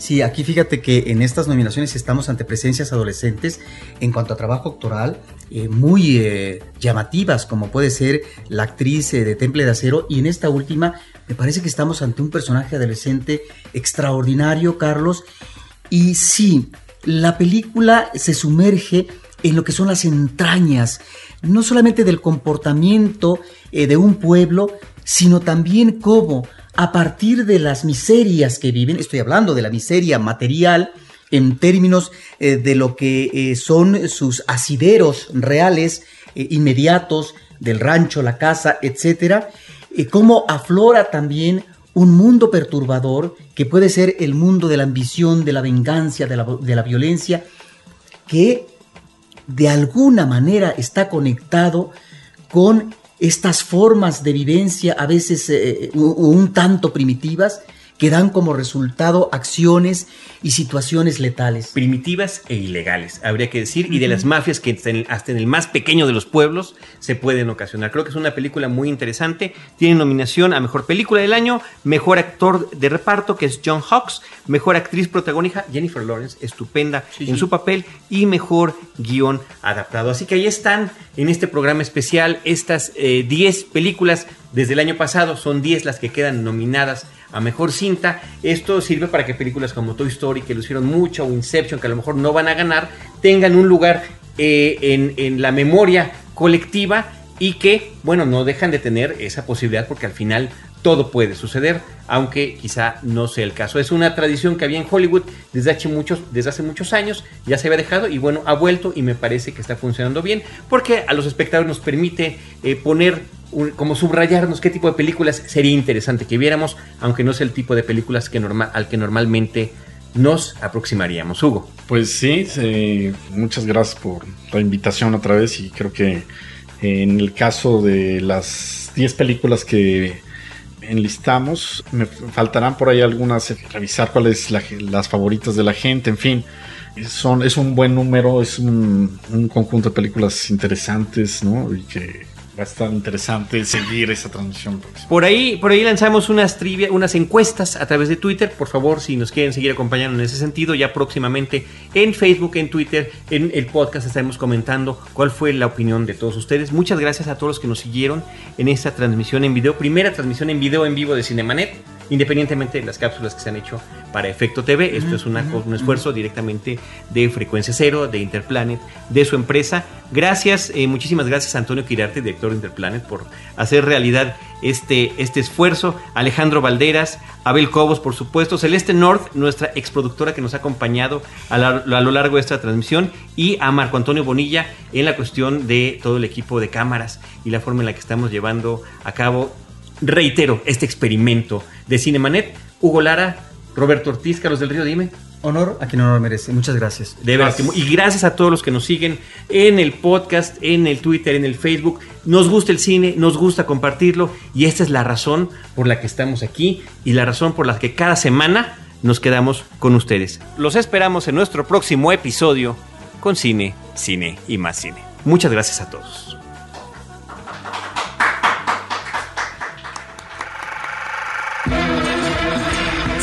Sí, aquí fíjate que en estas nominaciones estamos ante presencias adolescentes en cuanto a trabajo actoral eh, muy eh, llamativas, como puede ser la actriz eh, de Temple de Acero, y en esta última me parece que estamos ante un personaje adolescente extraordinario, Carlos, y sí, la película se sumerge en lo que son las entrañas, no solamente del comportamiento de un pueblo, sino también cómo a partir de las miserias que viven, estoy hablando de la miseria material, en términos eh, de lo que eh, son sus asideros reales, eh, inmediatos, del rancho, la casa, etc., cómo aflora también un mundo perturbador que puede ser el mundo de la ambición, de la venganza, de la, de la violencia, que de alguna manera está conectado con estas formas de vivencia a veces eh, un tanto primitivas que dan como resultado acciones y situaciones letales. Primitivas e ilegales, habría que decir, y de las mafias que hasta en el más pequeño de los pueblos se pueden ocasionar. Creo que es una película muy interesante. Tiene nominación a Mejor Película del Año, Mejor Actor de Reparto, que es John Hawkes, Mejor Actriz Protagónica, Jennifer Lawrence, estupenda sí, en sí. su papel, y Mejor Guión Adaptado. Así que ahí están en este programa especial estas 10 eh, películas desde el año pasado, son 10 las que quedan nominadas a mejor cinta. Esto sirve para que películas como Toy Story, que lucieron mucho, o Inception, que a lo mejor no van a ganar, tengan un lugar eh, en, en la memoria colectiva y que, bueno, no dejan de tener esa posibilidad porque al final todo puede suceder, aunque quizá no sea el caso. Es una tradición que había en Hollywood desde hace muchos, desde hace muchos años, ya se había dejado y bueno, ha vuelto y me parece que está funcionando bien porque a los espectadores nos permite eh, poner como subrayarnos qué tipo de películas sería interesante que viéramos, aunque no sea el tipo de películas que al que normalmente nos aproximaríamos. Hugo. Pues sí, sí, muchas gracias por la invitación otra vez y creo que en el caso de las 10 películas que enlistamos, me faltarán por ahí algunas, revisar cuáles la, las favoritas de la gente, en fin. Son, es un buen número, es un, un conjunto de películas interesantes, ¿no? Y que va a estar interesante seguir esa transmisión. Por ahí, por ahí lanzamos unas trivia, unas encuestas a través de Twitter. Por favor, si nos quieren seguir acompañando en ese sentido, ya próximamente en Facebook, en Twitter, en el podcast estaremos comentando cuál fue la opinión de todos ustedes. Muchas gracias a todos los que nos siguieron en esta transmisión en video, primera transmisión en video en vivo de Cinemanet independientemente de las cápsulas que se han hecho para Efecto TV. Esto es una, un esfuerzo directamente de Frecuencia Cero, de Interplanet, de su empresa. Gracias, eh, muchísimas gracias a Antonio Quirarte, director de Interplanet, por hacer realidad este, este esfuerzo. Alejandro Valderas, Abel Cobos, por supuesto, Celeste North, nuestra exproductora que nos ha acompañado a, la, a lo largo de esta transmisión, y a Marco Antonio Bonilla en la cuestión de todo el equipo de cámaras y la forma en la que estamos llevando a cabo reitero, este experimento de Cinemanet. Hugo Lara, Roberto Ortiz, Carlos del Río, dime. Honor a quien honor merece. Muchas gracias. De verdad. Y gracias a todos los que nos siguen en el podcast, en el Twitter, en el Facebook. Nos gusta el cine, nos gusta compartirlo y esta es la razón por la que estamos aquí y la razón por la que cada semana nos quedamos con ustedes. Los esperamos en nuestro próximo episodio con cine, cine y más cine. Muchas gracias a todos.